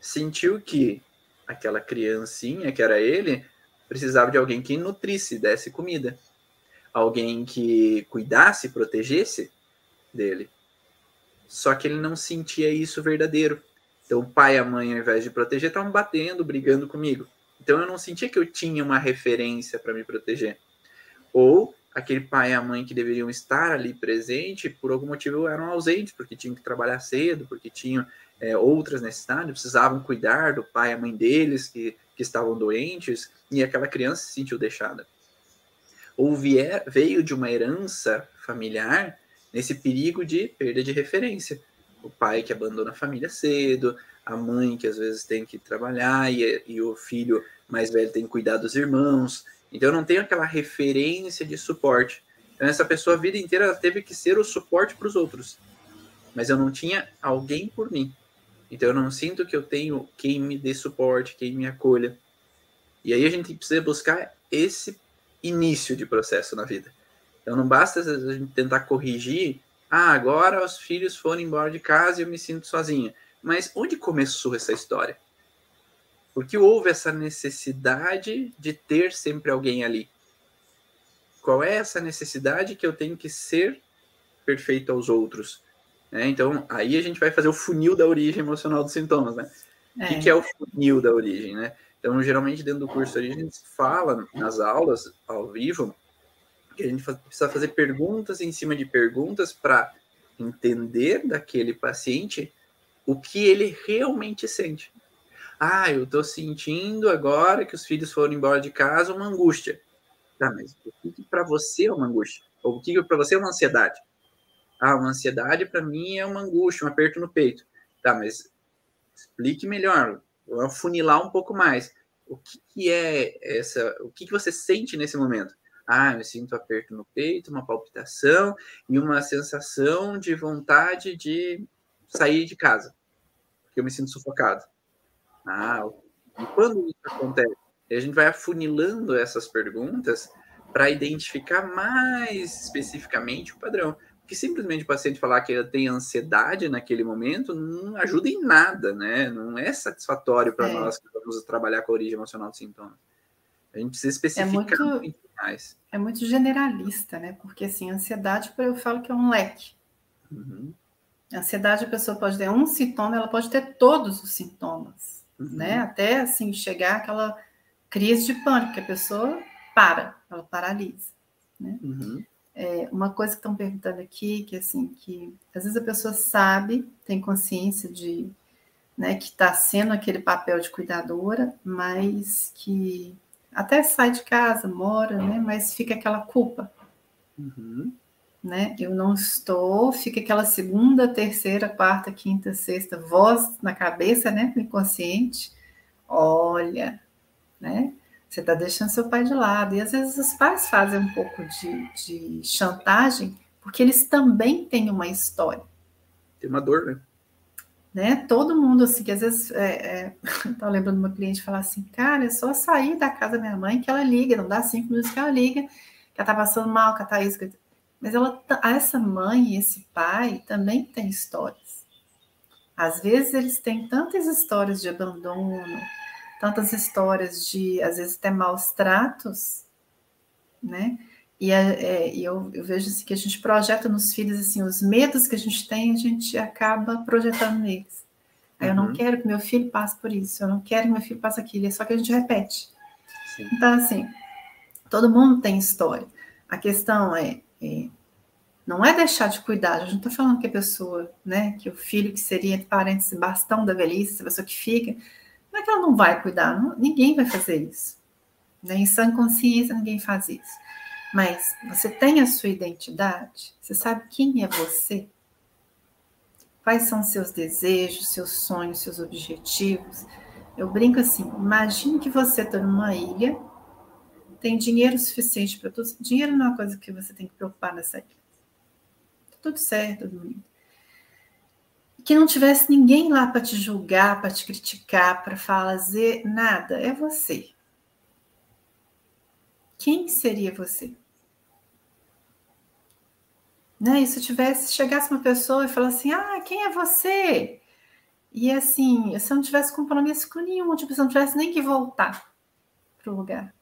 sentiu que aquela criancinha, que era ele, precisava de alguém que nutrisse, desse comida. Alguém que cuidasse, protegesse dele. Só que ele não sentia isso verdadeiro. Então, o pai e a mãe, ao invés de proteger, estavam batendo, brigando comigo. Então, eu não sentia que eu tinha uma referência para me proteger. Ou aquele pai e a mãe que deveriam estar ali presente, por algum motivo eram ausentes, porque tinham que trabalhar cedo, porque tinham é, outras necessidades, precisavam cuidar do pai e a mãe deles que, que estavam doentes, e aquela criança se sentiu deixada. Ou vier, veio de uma herança familiar nesse perigo de perda de referência o pai que abandona a família cedo, a mãe que às vezes tem que trabalhar e, e o filho mais velho tem que cuidar dos irmãos. Então eu não tenho aquela referência de suporte. Então essa pessoa a vida inteira teve que ser o suporte para os outros. Mas eu não tinha alguém por mim. Então eu não sinto que eu tenho quem me dê suporte, quem me acolha. E aí a gente precisa buscar esse início de processo na vida. Então não basta a gente tentar corrigir ah, agora os filhos foram embora de casa e eu me sinto sozinha. Mas onde começou essa história? Porque houve essa necessidade de ter sempre alguém ali. Qual é essa necessidade que eu tenho que ser perfeito aos outros? É, então, aí a gente vai fazer o funil da origem emocional dos sintomas, né? É. O que, que é o funil da origem, né? Então, geralmente, dentro do curso a gente fala nas aulas, ao vivo, a gente precisa fazer perguntas em cima de perguntas para entender daquele paciente o que ele realmente sente. Ah, eu estou sentindo agora que os filhos foram embora de casa uma angústia. Tá, mas o que, para você é uma angústia? Ou o que, para você é uma ansiedade? Ah, uma ansiedade para mim é uma angústia, um aperto no peito. Tá, mas explique melhor, funilar um pouco mais. O que, que é essa? O que, que você sente nesse momento? Ah, eu sinto aperto no peito, uma palpitação e uma sensação de vontade de sair de casa, porque eu me sinto sufocado. Ah, e quando isso acontece? A gente vai afunilando essas perguntas para identificar mais especificamente o padrão. Porque simplesmente o paciente falar que ele tem ansiedade naquele momento não ajuda em nada, né? Não é satisfatório para é. nós que vamos trabalhar com a origem emocional do sintoma. A gente precisa especificar é muito, muito mais. É muito generalista, né? Porque assim, ansiedade, eu falo que é um leque. Uhum. Ansiedade, a pessoa pode ter um sintoma, ela pode ter todos os sintomas. uhum. né? Até assim chegar aquela crise de pânico, que a pessoa para, ela paralisa, né? Uhum. É, uma coisa que estão perguntando aqui, que assim, que às vezes a pessoa sabe, tem consciência de, né, que está sendo aquele papel de cuidadora, mas que até sai de casa, mora, né, mas fica aquela culpa. Uhum. Né? Eu não estou, fica aquela segunda, terceira, quarta, quinta, sexta, voz na cabeça, né, no inconsciente. Olha, né? Você está deixando seu pai de lado. E às vezes os pais fazem um pouco de, de chantagem, porque eles também têm uma história. Tem uma dor, né? Né? Todo mundo, assim, que às vezes, é, é, lembrando uma cliente falar assim, cara, é só sair da casa da minha mãe que ela liga, não dá cinco minutos que ela liga, que ela tá passando mal, que tá isso. Mas ela, essa mãe esse pai também têm histórias. Às vezes eles têm tantas histórias de abandono, tantas histórias de, às vezes, até maus tratos, né? E, é, é, eu, eu, vejo assim, que a gente projeta nos filhos assim, os medos que a gente tem, a gente acaba projetando neles. Aí uhum. eu não uhum. quero que meu filho passe por isso, eu não quero que meu filho passe aquilo, é só que a gente repete. Sim. Então, assim, todo mundo tem história. A questão é, é não é deixar de cuidar, a gente não está falando que a pessoa, né, que o filho que seria, entre parênteses, bastão da velhice, a pessoa que fica, não é que ela não vai cuidar, não, ninguém vai fazer isso. Né? Em sã consciência, ninguém faz isso. Mas você tem a sua identidade? Você sabe quem é você? Quais são seus desejos, seus sonhos, seus objetivos? Eu brinco assim: imagine que você está numa ilha, tem dinheiro suficiente para tudo. Dinheiro não é uma coisa que você tem que preocupar nessa ilha. Tá tudo certo, que não tivesse ninguém lá para te julgar, para te criticar, para fazer nada. É você. Quem seria você? Né? E se tivesse, chegasse uma pessoa e falasse assim, ah, quem é você? E assim, se eu não tivesse compromisso com nenhum, tipo, se eu não tivesse nem que voltar para o lugar.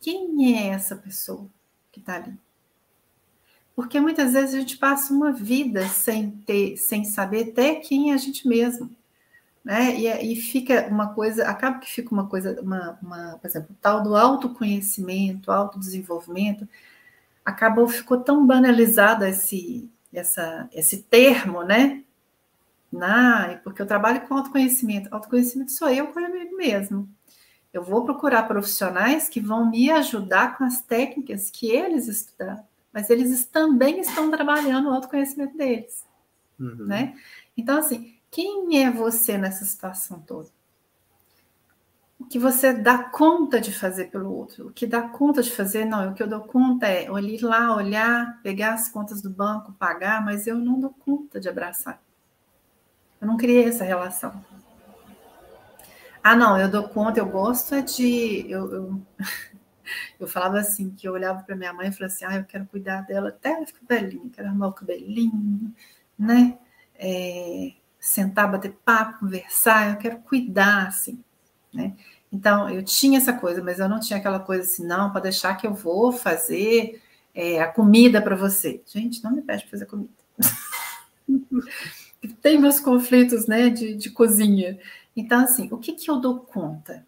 Quem é essa pessoa que está ali? Porque muitas vezes a gente passa uma vida sem ter, sem saber até quem é a gente mesmo. Né? E, e fica uma coisa, acaba que fica uma coisa, uma, uma, por exemplo, tal do autoconhecimento, autodesenvolvimento, acabou, ficou tão banalizado esse, essa, esse termo, né? Na, porque eu trabalho com autoconhecimento. Autoconhecimento sou eu comigo mesmo. Eu vou procurar profissionais que vão me ajudar com as técnicas que eles estudaram mas eles também estão trabalhando o autoconhecimento deles, uhum. né? Então, assim, quem é você nessa situação toda? Que você dá conta de fazer pelo outro, o que dá conta de fazer, não, o que eu dou conta é olhar lá, olhar, pegar as contas do banco, pagar, mas eu não dou conta de abraçar. Eu não criei essa relação. Ah, não, eu dou conta, eu gosto é de. Eu, eu... Eu falava assim, que eu olhava para minha mãe e falava assim, ah, eu quero cuidar dela até ela ficar velhinha, quero arrumar o cabelinho, né? É, sentar, bater papo, conversar, eu quero cuidar, assim, né? Então, eu tinha essa coisa, mas eu não tinha aquela coisa assim, não, para deixar que eu vou fazer é, a comida para você. Gente, não me pede para fazer comida. Tem meus conflitos, né, de, de cozinha. Então, assim, o que, que eu dou conta?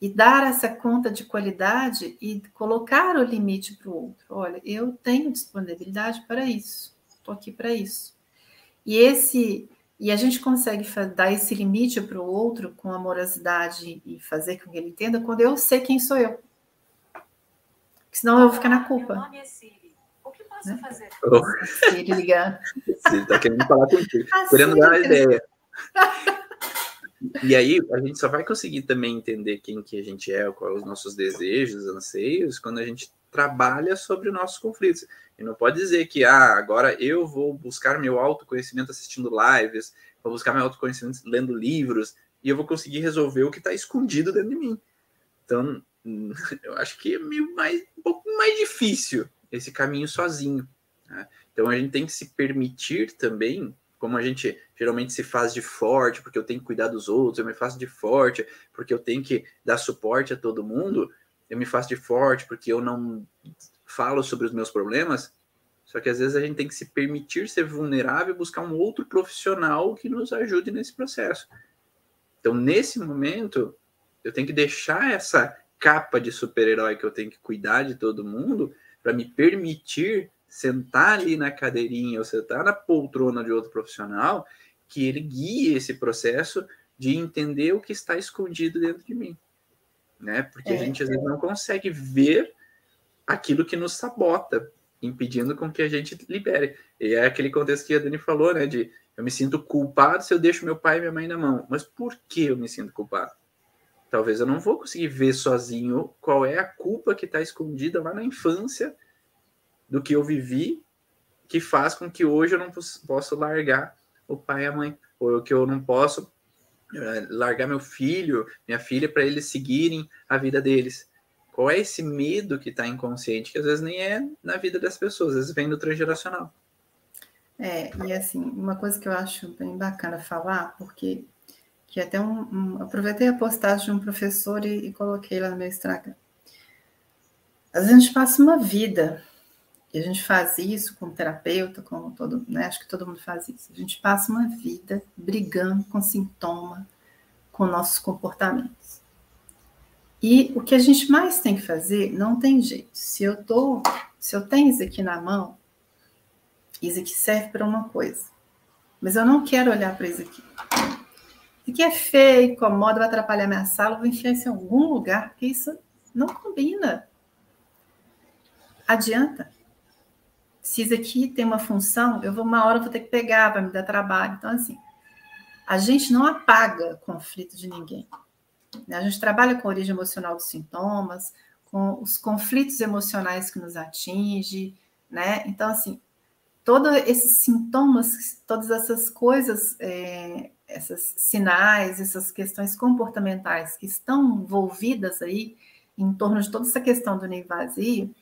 e dar essa conta de qualidade e colocar o limite para o outro. Olha, eu tenho disponibilidade para isso, estou aqui para isso. E esse e a gente consegue dar esse limite para o outro com amorosidade e fazer com que ele entenda quando eu sei quem sou eu. senão eu vou ficar na culpa. Meu nome é Siri. O que posso né? fazer? Oh. Siri ligar. Siri está querendo falar contigo. Querendo dar uma ideia. E aí a gente só vai conseguir também entender quem que a gente é, quais os nossos desejos, anseios, quando a gente trabalha sobre os nossos conflitos. E não pode dizer que ah, agora eu vou buscar meu autoconhecimento assistindo lives, vou buscar meu autoconhecimento lendo livros, e eu vou conseguir resolver o que está escondido dentro de mim. Então, eu acho que é meio mais, um pouco mais difícil esse caminho sozinho. Né? Então a gente tem que se permitir também como a gente geralmente se faz de forte, porque eu tenho que cuidar dos outros, eu me faço de forte, porque eu tenho que dar suporte a todo mundo, eu me faço de forte porque eu não falo sobre os meus problemas. Só que às vezes a gente tem que se permitir ser vulnerável e buscar um outro profissional que nos ajude nesse processo. Então, nesse momento, eu tenho que deixar essa capa de super-herói que eu tenho que cuidar de todo mundo para me permitir sentar ali na cadeirinha ou sentar na poltrona de outro profissional que ele guie esse processo de entender o que está escondido dentro de mim, né? Porque é, a gente às vezes não consegue ver aquilo que nos sabota, impedindo com que a gente libere. E é aquele contexto que a Dani falou, né? De eu me sinto culpado se eu deixo meu pai e minha mãe na mão. Mas por que eu me sinto culpado? Talvez eu não vou conseguir ver sozinho qual é a culpa que está escondida lá na infância do que eu vivi, que faz com que hoje eu não possa largar o pai e a mãe, ou que eu não posso eh, largar meu filho, minha filha, para eles seguirem a vida deles. Qual é esse medo que está inconsciente, que às vezes nem é na vida das pessoas, às vezes vem do transgeracional. É, e assim, uma coisa que eu acho bem bacana falar, porque que até um, um aproveitei a postagem de um professor e, e coloquei lá no meu Instagram. Às vezes a gente passa uma vida e a gente faz isso com terapeuta, com todo, né? Acho que todo mundo faz isso. A gente passa uma vida brigando com sintoma, com nossos comportamentos. E o que a gente mais tem que fazer, não tem jeito. Se eu tô, se eu tenho isso aqui na mão, isso aqui serve para uma coisa. Mas eu não quero olhar para isso aqui. Isso aqui é feio, incomoda, vai atrapalhar minha sala, vou enfiar isso em algum lugar, porque isso não combina. Adianta se isso aqui tem uma função, eu vou uma hora vou ter que pegar, vai me dar trabalho. Então, assim, a gente não apaga conflito de ninguém. Né? A gente trabalha com a origem emocional dos sintomas, com os conflitos emocionais que nos atingem, né? Então, assim, todos esses sintomas, todas essas coisas, é, esses sinais, essas questões comportamentais que estão envolvidas aí em torno de toda essa questão do ninho vazio,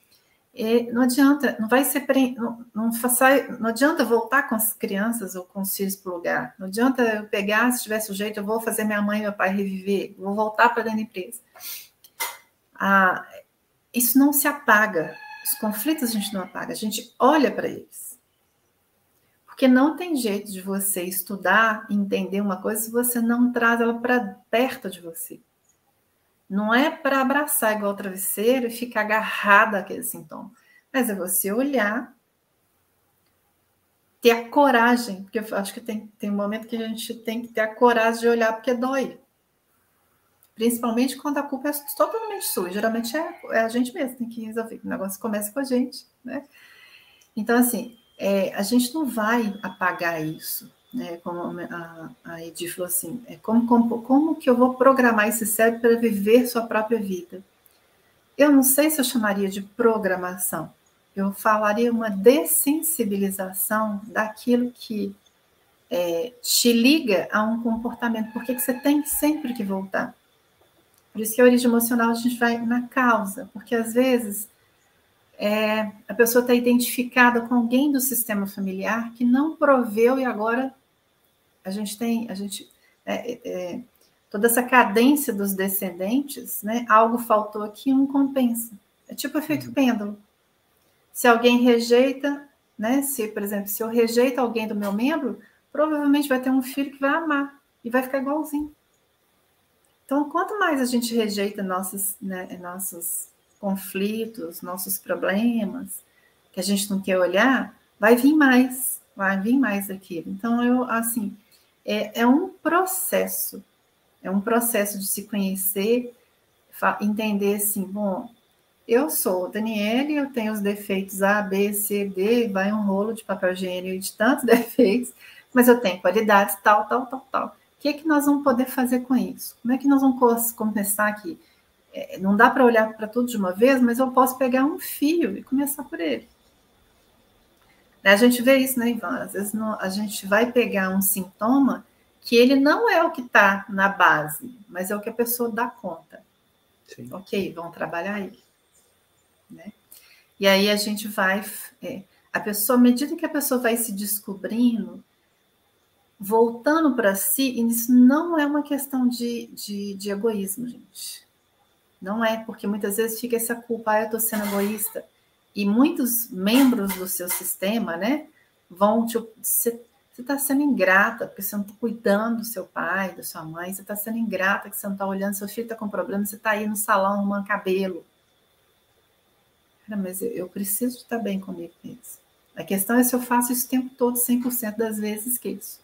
não adianta, não vai ser não, não, faça, não adianta voltar com as crianças ou com os filhos para o lugar. Não adianta eu pegar, se tiver sujeito, eu vou fazer minha mãe e meu pai reviver, vou voltar para dentro da empresa. Ah, isso não se apaga. Os conflitos a gente não apaga, a gente olha para eles. Porque não tem jeito de você estudar entender uma coisa se você não traz ela para perto de você. Não é para abraçar igual travesseiro e ficar agarrada àquele sintoma, mas é você olhar, ter a coragem, porque eu acho que tem, tem um momento que a gente tem que ter a coragem de olhar porque dói. Principalmente quando a culpa é totalmente sua. Geralmente é, é a gente mesmo que tem que resolver. O negócio começa com a gente, né? Então, assim, é, a gente não vai apagar isso né, como a, a Edith falou assim, é como, como, como que eu vou programar esse cérebro para viver sua própria vida? Eu não sei se eu chamaria de programação, eu falaria uma dessensibilização daquilo que é, te liga a um comportamento, porque que você tem sempre que voltar. Por isso que a origem emocional a gente vai na causa, porque às vezes é, a pessoa está identificada com alguém do sistema familiar que não proveu e agora a gente tem, a gente, é, é, é, toda essa cadência dos descendentes, né? Algo faltou aqui, um compensa. É tipo efeito uhum. pêndulo. Se alguém rejeita, né? Se, por exemplo, se eu rejeito alguém do meu membro, provavelmente vai ter um filho que vai amar e vai ficar igualzinho. Então, quanto mais a gente rejeita nossos, né, nossos conflitos, nossos problemas, que a gente não quer olhar, vai vir mais, vai vir mais daquilo. Então, eu, assim, é, é um processo, é um processo de se conhecer, entender assim, bom, eu sou Daniele, eu tenho os defeitos A, B, C, D, vai um rolo de papel higiênico de tantos defeitos, mas eu tenho qualidades tal, tal, tal, tal. O que é que nós vamos poder fazer com isso? Como é que nós vamos começar aqui? É, não dá para olhar para tudo de uma vez, mas eu posso pegar um fio e começar por ele. A gente vê isso, né, Ivan? Às vezes não, a gente vai pegar um sintoma que ele não é o que está na base, mas é o que a pessoa dá conta. Sim. Ok, vamos trabalhar ele. Né? E aí a gente vai. É, a pessoa, à medida que a pessoa vai se descobrindo, voltando para si, e isso não é uma questão de, de, de, egoísmo, gente. Não é, porque muitas vezes fica essa culpa, ah, eu estou sendo egoísta e muitos membros do seu sistema, né, vão te, Você está sendo ingrata porque você não está cuidando do seu pai, da sua mãe. Você está sendo ingrata que você não está olhando, seu filho está com problema, você está aí no salão arrumando cabelo. Cara, mas eu, eu preciso estar bem comigo mesmo. A questão é se eu faço isso o tempo todo, 100% das vezes que isso.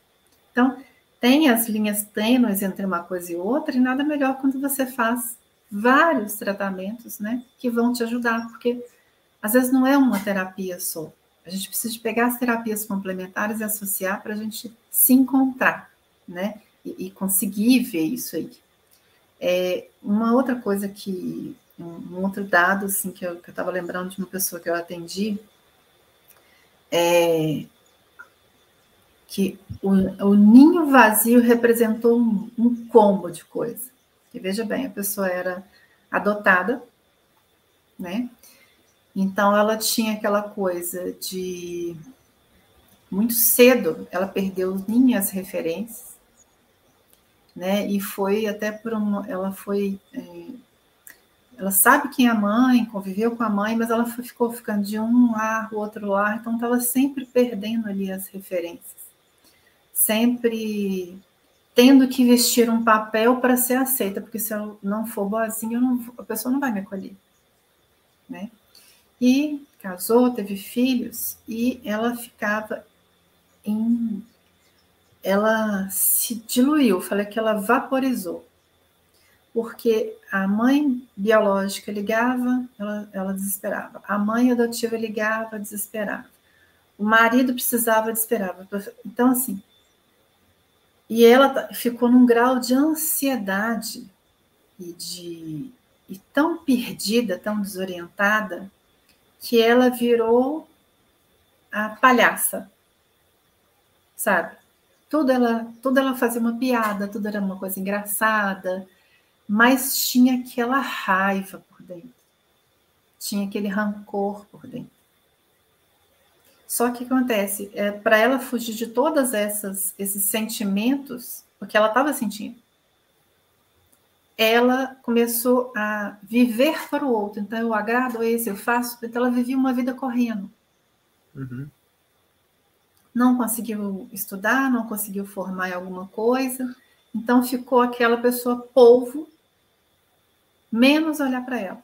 Então, tem as linhas tênues entre uma coisa e outra, e nada melhor quando você faz vários tratamentos, né, que vão te ajudar, porque às vezes não é uma terapia só. A gente precisa pegar as terapias complementares e associar para a gente se encontrar, né? E, e conseguir ver isso aí. É, uma outra coisa que, um, um outro dado, assim, que eu estava lembrando de uma pessoa que eu atendi, é que o, o ninho vazio representou um, um combo de coisa. E veja bem, a pessoa era adotada, né? Então ela tinha aquela coisa de muito cedo ela perdeu minhas referências, né? E foi até por ela foi é, ela sabe quem é a mãe, conviveu com a mãe, mas ela ficou ficando de um lar, o outro lar, então estava sempre perdendo ali as referências, sempre tendo que vestir um papel para ser aceita, porque se eu não for boazinha, não, a pessoa não vai me acolher, né? E casou, teve filhos, e ela ficava em. Ela se diluiu, falei que ela vaporizou, porque a mãe biológica ligava, ela, ela desesperava, a mãe adotiva ligava, desesperava, o marido precisava, desesperava. Então, assim, e ela ficou num grau de ansiedade e de e tão perdida, tão desorientada, que ela virou a palhaça, sabe? Tudo ela, tudo ela fazia uma piada, tudo era uma coisa engraçada, mas tinha aquela raiva por dentro, tinha aquele rancor por dentro. Só que acontece, é, para ela fugir de todas essas esses sentimentos, porque ela estava sentindo, ela começou a viver para o outro. Então, eu agrado esse, eu faço. Então, ela vivia uma vida correndo. Uhum. Não conseguiu estudar, não conseguiu formar em alguma coisa. Então, ficou aquela pessoa polvo, menos olhar para ela.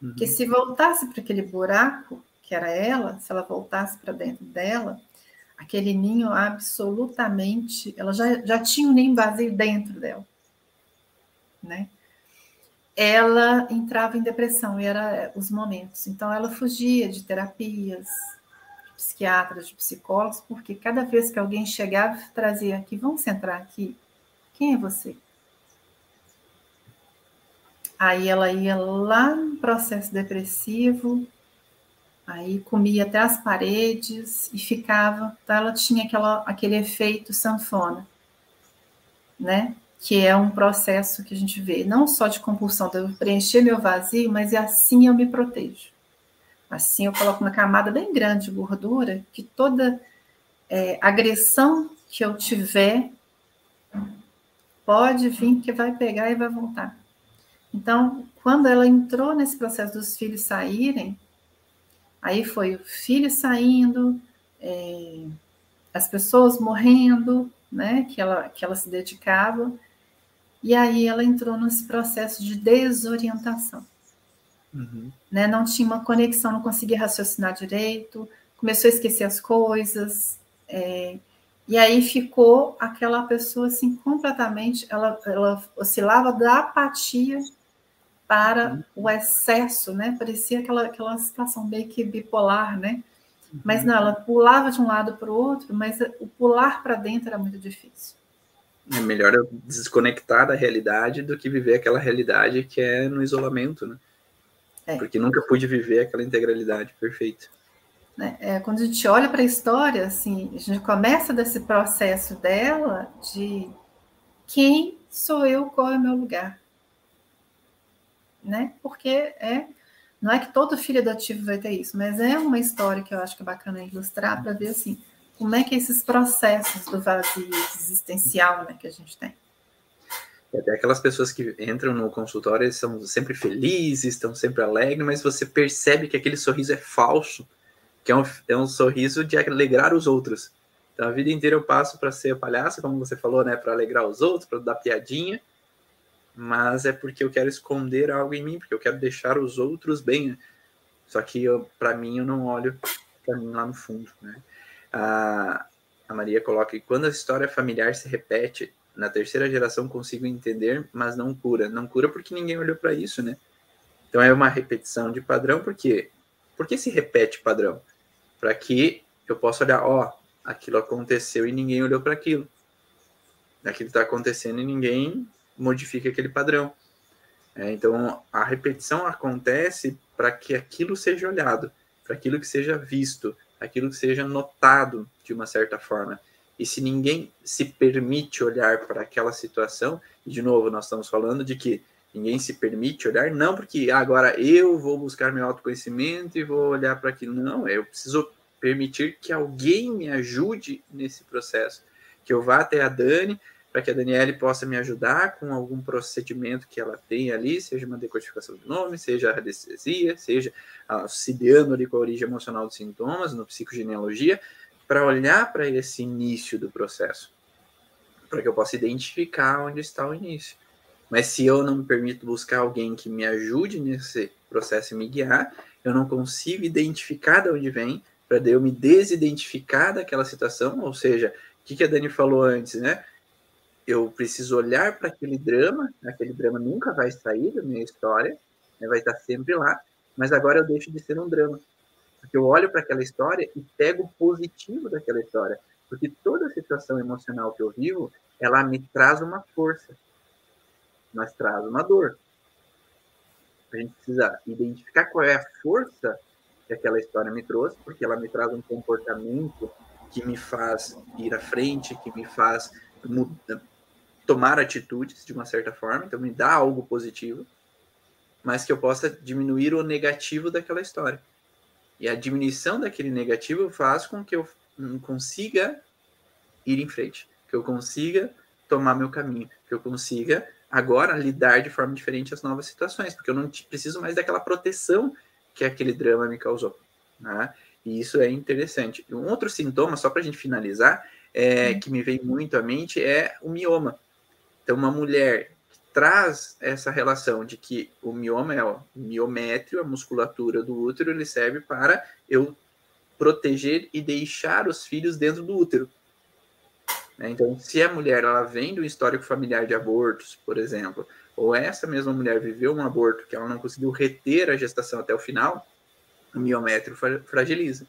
Uhum. Porque se voltasse para aquele buraco, que era ela, se ela voltasse para dentro dela, aquele ninho absolutamente. Ela já, já tinha um ninho vazio dentro dela né? Ela entrava em depressão e era os momentos. Então ela fugia de terapias, de psiquiatras, de psicólogos, porque cada vez que alguém chegava trazia aqui, vamos centrar aqui. Quem é você? Aí ela ia lá no processo depressivo, aí comia até as paredes e ficava. Então ela tinha aquela, aquele efeito sanfona, né? Que é um processo que a gente vê não só de compulsão, de eu preencher meu vazio, mas é assim eu me protejo. Assim eu coloco uma camada bem grande de gordura que toda é, agressão que eu tiver pode vir que vai pegar e vai voltar. Então, quando ela entrou nesse processo dos filhos saírem, aí foi o filho saindo, é, as pessoas morrendo, né, que ela, que ela se dedicava, e aí ela entrou nesse processo de desorientação. Uhum. Né? Não tinha uma conexão, não conseguia raciocinar direito, começou a esquecer as coisas. É, e aí ficou aquela pessoa assim completamente, ela, ela oscilava da apatia para uhum. o excesso, né? Parecia aquela, aquela situação meio que bipolar, né? Uhum. Mas não, ela pulava de um lado para o outro, mas o pular para dentro era muito difícil. É melhor desconectar da realidade do que viver aquela realidade que é no isolamento, né? É. Porque nunca pude viver aquela integralidade perfeita. É, é quando a gente olha para a história, assim, a gente começa desse processo dela de quem sou eu, qual é o meu lugar, né? Porque é não é que todo filho adotivo vai ter isso, mas é uma história que eu acho que é bacana ilustrar para ver assim como é que esses processos do vazio existencial né, que a gente tem. Até aquelas pessoas que entram no consultório são sempre felizes, estão sempre alegres, mas você percebe que aquele sorriso é falso, que é um, é um sorriso de alegrar os outros. Então a vida inteira eu passo para ser palhaço, como você falou, né, para alegrar os outros, para dar piadinha, mas é porque eu quero esconder algo em mim, porque eu quero deixar os outros bem. Né? Só que para mim eu não olho para mim lá no fundo, né? A, a Maria coloca que quando a história familiar se repete, na terceira geração consigo entender, mas não cura. Não cura porque ninguém olhou para isso, né? Então é uma repetição de padrão, porque por que se repete padrão? Para que eu possa olhar, ó, aquilo aconteceu e ninguém olhou para aquilo. Aquilo está acontecendo e ninguém modifica aquele padrão. É, então a repetição acontece para que aquilo seja olhado, para aquilo que seja visto, aquilo que seja notado de uma certa forma. E se ninguém se permite olhar para aquela situação, e de novo, nós estamos falando de que ninguém se permite olhar, não porque agora eu vou buscar meu autoconhecimento e vou olhar para aquilo. Não, eu preciso permitir que alguém me ajude nesse processo. Que eu vá até a Dani, para que a Daniele possa me ajudar com algum procedimento que ela tem ali, seja uma decodificação do nome, seja a radiestesia, seja auxiliando ali com a origem emocional dos sintomas, no psicogenealogia, para olhar para esse início do processo, para que eu possa identificar onde está o início. Mas se eu não me permito buscar alguém que me ajude nesse processo e me guiar, eu não consigo identificar de onde vem, para eu me desidentificar daquela situação, ou seja, o que, que a Dani falou antes, né? Eu preciso olhar para aquele drama, aquele drama nunca vai sair da minha história, né? vai estar sempre lá, mas agora eu deixo de ser um drama. Porque eu olho para aquela história e pego o positivo daquela história. Porque toda situação emocional que eu vivo, ela me traz uma força, mas traz uma dor. A gente precisa identificar qual é a força que aquela história me trouxe, porque ela me traz um comportamento que me faz ir à frente, que me faz tomar atitudes de uma certa forma, então me dá algo positivo, mas que eu possa diminuir o negativo daquela história. E a diminuição daquele negativo faz com que eu consiga ir em frente, que eu consiga tomar meu caminho, que eu consiga agora lidar de forma diferente as novas situações, porque eu não preciso mais daquela proteção que aquele drama me causou. Né? E isso é interessante. Um outro sintoma, só para a gente finalizar, é, que me vem muito à mente é o mioma. Então, uma mulher traz essa relação de que o mioma é o miométrio, a musculatura do útero, ele serve para eu proteger e deixar os filhos dentro do útero. Né? Então, se a mulher ela vem do histórico familiar de abortos, por exemplo, ou essa mesma mulher viveu um aborto que ela não conseguiu reter a gestação até o final, o miométrio fragiliza.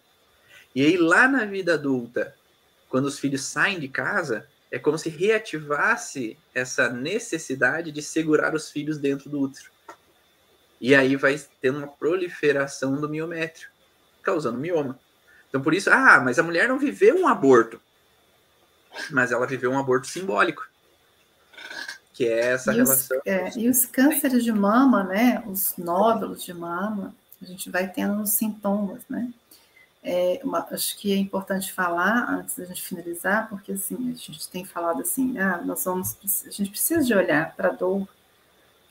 E aí, lá na vida adulta, quando os filhos saem de casa, é como se reativasse essa necessidade de segurar os filhos dentro do útero. E aí vai ter uma proliferação do miométrio, causando mioma. Então, por isso, ah, mas a mulher não viveu um aborto, mas ela viveu um aborto simbólico, que é essa e relação. Os, é, e os cânceres de mama, né, os nódulos de mama, a gente vai tendo os sintomas, né? É uma, acho que é importante falar antes da gente finalizar, porque assim a gente tem falado assim, ah, nós vamos, a gente precisa de olhar para a dor,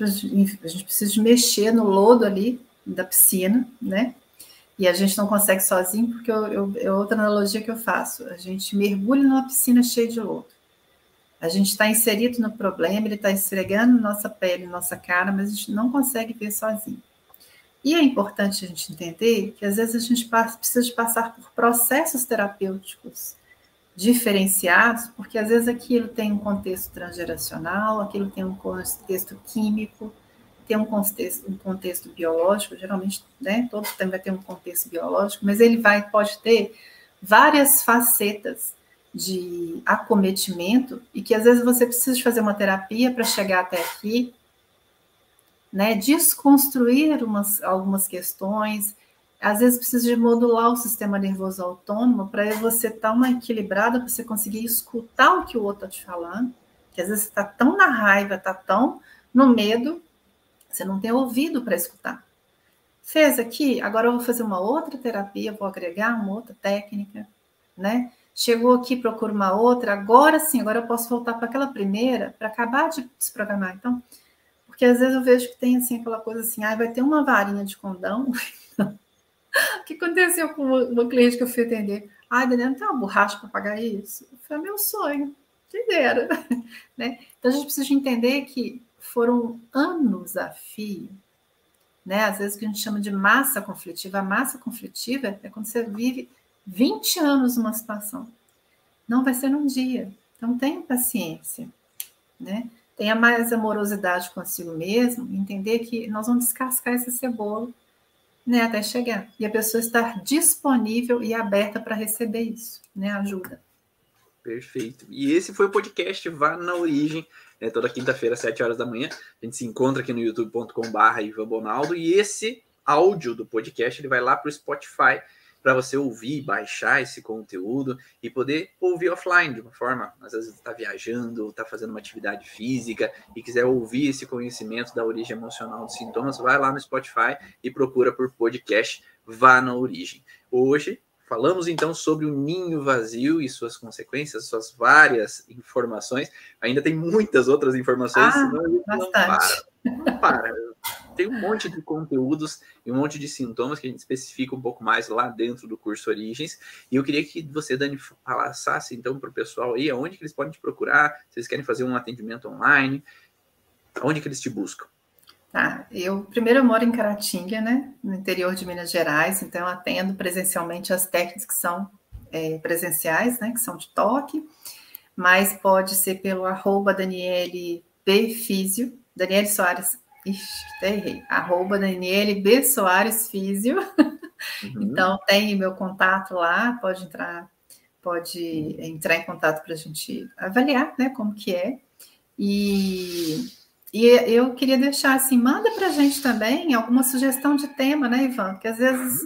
a gente precisa de mexer no lodo ali da piscina, né? E a gente não consegue sozinho, porque eu, eu, é outra analogia que eu faço. A gente mergulha numa piscina cheia de lodo. A gente está inserido no problema, ele está esfregando nossa pele, nossa cara, mas a gente não consegue ver sozinho. E é importante a gente entender que às vezes a gente precisa de passar por processos terapêuticos diferenciados, porque às vezes aquilo tem um contexto transgeracional, aquilo tem um contexto químico, tem um contexto, um contexto biológico, geralmente, né, todo também vai ter um contexto biológico, mas ele vai pode ter várias facetas de acometimento e que às vezes você precisa fazer uma terapia para chegar até aqui né, desconstruir umas, algumas questões, às vezes precisa de modular o sistema nervoso autônomo para você estar tá uma equilibrada, para você conseguir escutar o que o outro está te falando, que às vezes está tão na raiva, está tão no medo, você não tem ouvido para escutar. Fez aqui, agora eu vou fazer uma outra terapia, vou agregar uma outra técnica, né? Chegou aqui, procura uma outra, agora sim, agora eu posso voltar para aquela primeira para acabar de desprogramar. Então, porque às vezes eu vejo que tem assim aquela coisa assim, ah, vai ter uma varinha de condão. o que aconteceu com uma cliente que eu fui atender? Ai, Daniela, não tem uma borracha para pagar isso? Foi meu sonho. Quem dera. né? Então a gente precisa entender que foram anos a fio, né? Às vezes o que a gente chama de massa conflitiva. A massa conflitiva é quando você vive 20 anos numa situação. Não vai ser num dia. Então tenha paciência, né? Tenha mais amorosidade consigo mesmo, entender que nós vamos descascar essa cebola, né, até chegar. E a pessoa estar disponível e aberta para receber isso, né, ajuda. Perfeito. E esse foi o podcast Vá na Origem, é, toda quinta-feira, às 7 horas da manhã. A gente se encontra aqui no youtube.com.br Ivan Bonaldo. E esse áudio do podcast ele vai lá para o Spotify para você ouvir, baixar esse conteúdo e poder ouvir offline de uma forma, às vezes está viajando, está fazendo uma atividade física e quiser ouvir esse conhecimento da origem emocional dos sintomas, vai lá no Spotify e procura por podcast Vá na Origem. Hoje Falamos então sobre o ninho vazio e suas consequências, suas várias informações. Ainda tem muitas outras informações, ah, não para. Não para. Tem um monte de conteúdos e um monte de sintomas que a gente especifica um pouco mais lá dentro do curso Origens. E eu queria que você, Dani, passasse então para o pessoal aí aonde que eles podem te procurar, se eles querem fazer um atendimento online, aonde que eles te buscam. Tá, eu primeiro eu moro em Caratinga, né, no interior de Minas Gerais, então eu atendo presencialmente as técnicas que são é, presenciais, né, que são de toque, mas pode ser pelo arroba Daniele B Físio, Daniele Soares, ixi, até errei, arroba Daniele B Soares Físio, uhum. então tem meu contato lá, pode entrar, pode entrar em contato para a gente avaliar, né, como que é, e e eu queria deixar assim, manda para a gente também alguma sugestão de tema, né, Ivan? Porque às vezes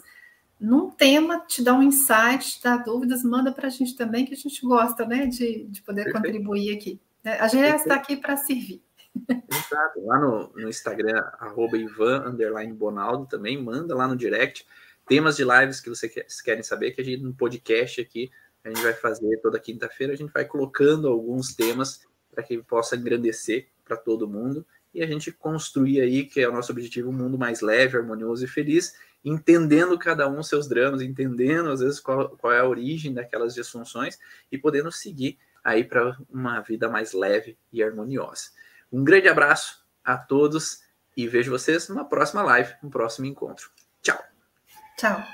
num tema te dá um insight, te dá dúvidas, manda para a gente também, que a gente gosta, né, de, de poder Perfeito. contribuir aqui. É, a gente está aqui para servir. Exato. Lá no, no Instagram, arroba Ivan Bonaldo também, manda lá no direct temas de lives que vocês querem saber, que a gente no podcast aqui a gente vai fazer toda quinta-feira, a gente vai colocando alguns temas para que possa engrandecer para todo mundo e a gente construir aí, que é o nosso objetivo, um mundo mais leve, harmonioso e feliz, entendendo cada um seus dramas, entendendo às vezes qual, qual é a origem daquelas disfunções e podendo seguir aí para uma vida mais leve e harmoniosa. Um grande abraço a todos e vejo vocês numa próxima live, no próximo encontro. Tchau. Tchau.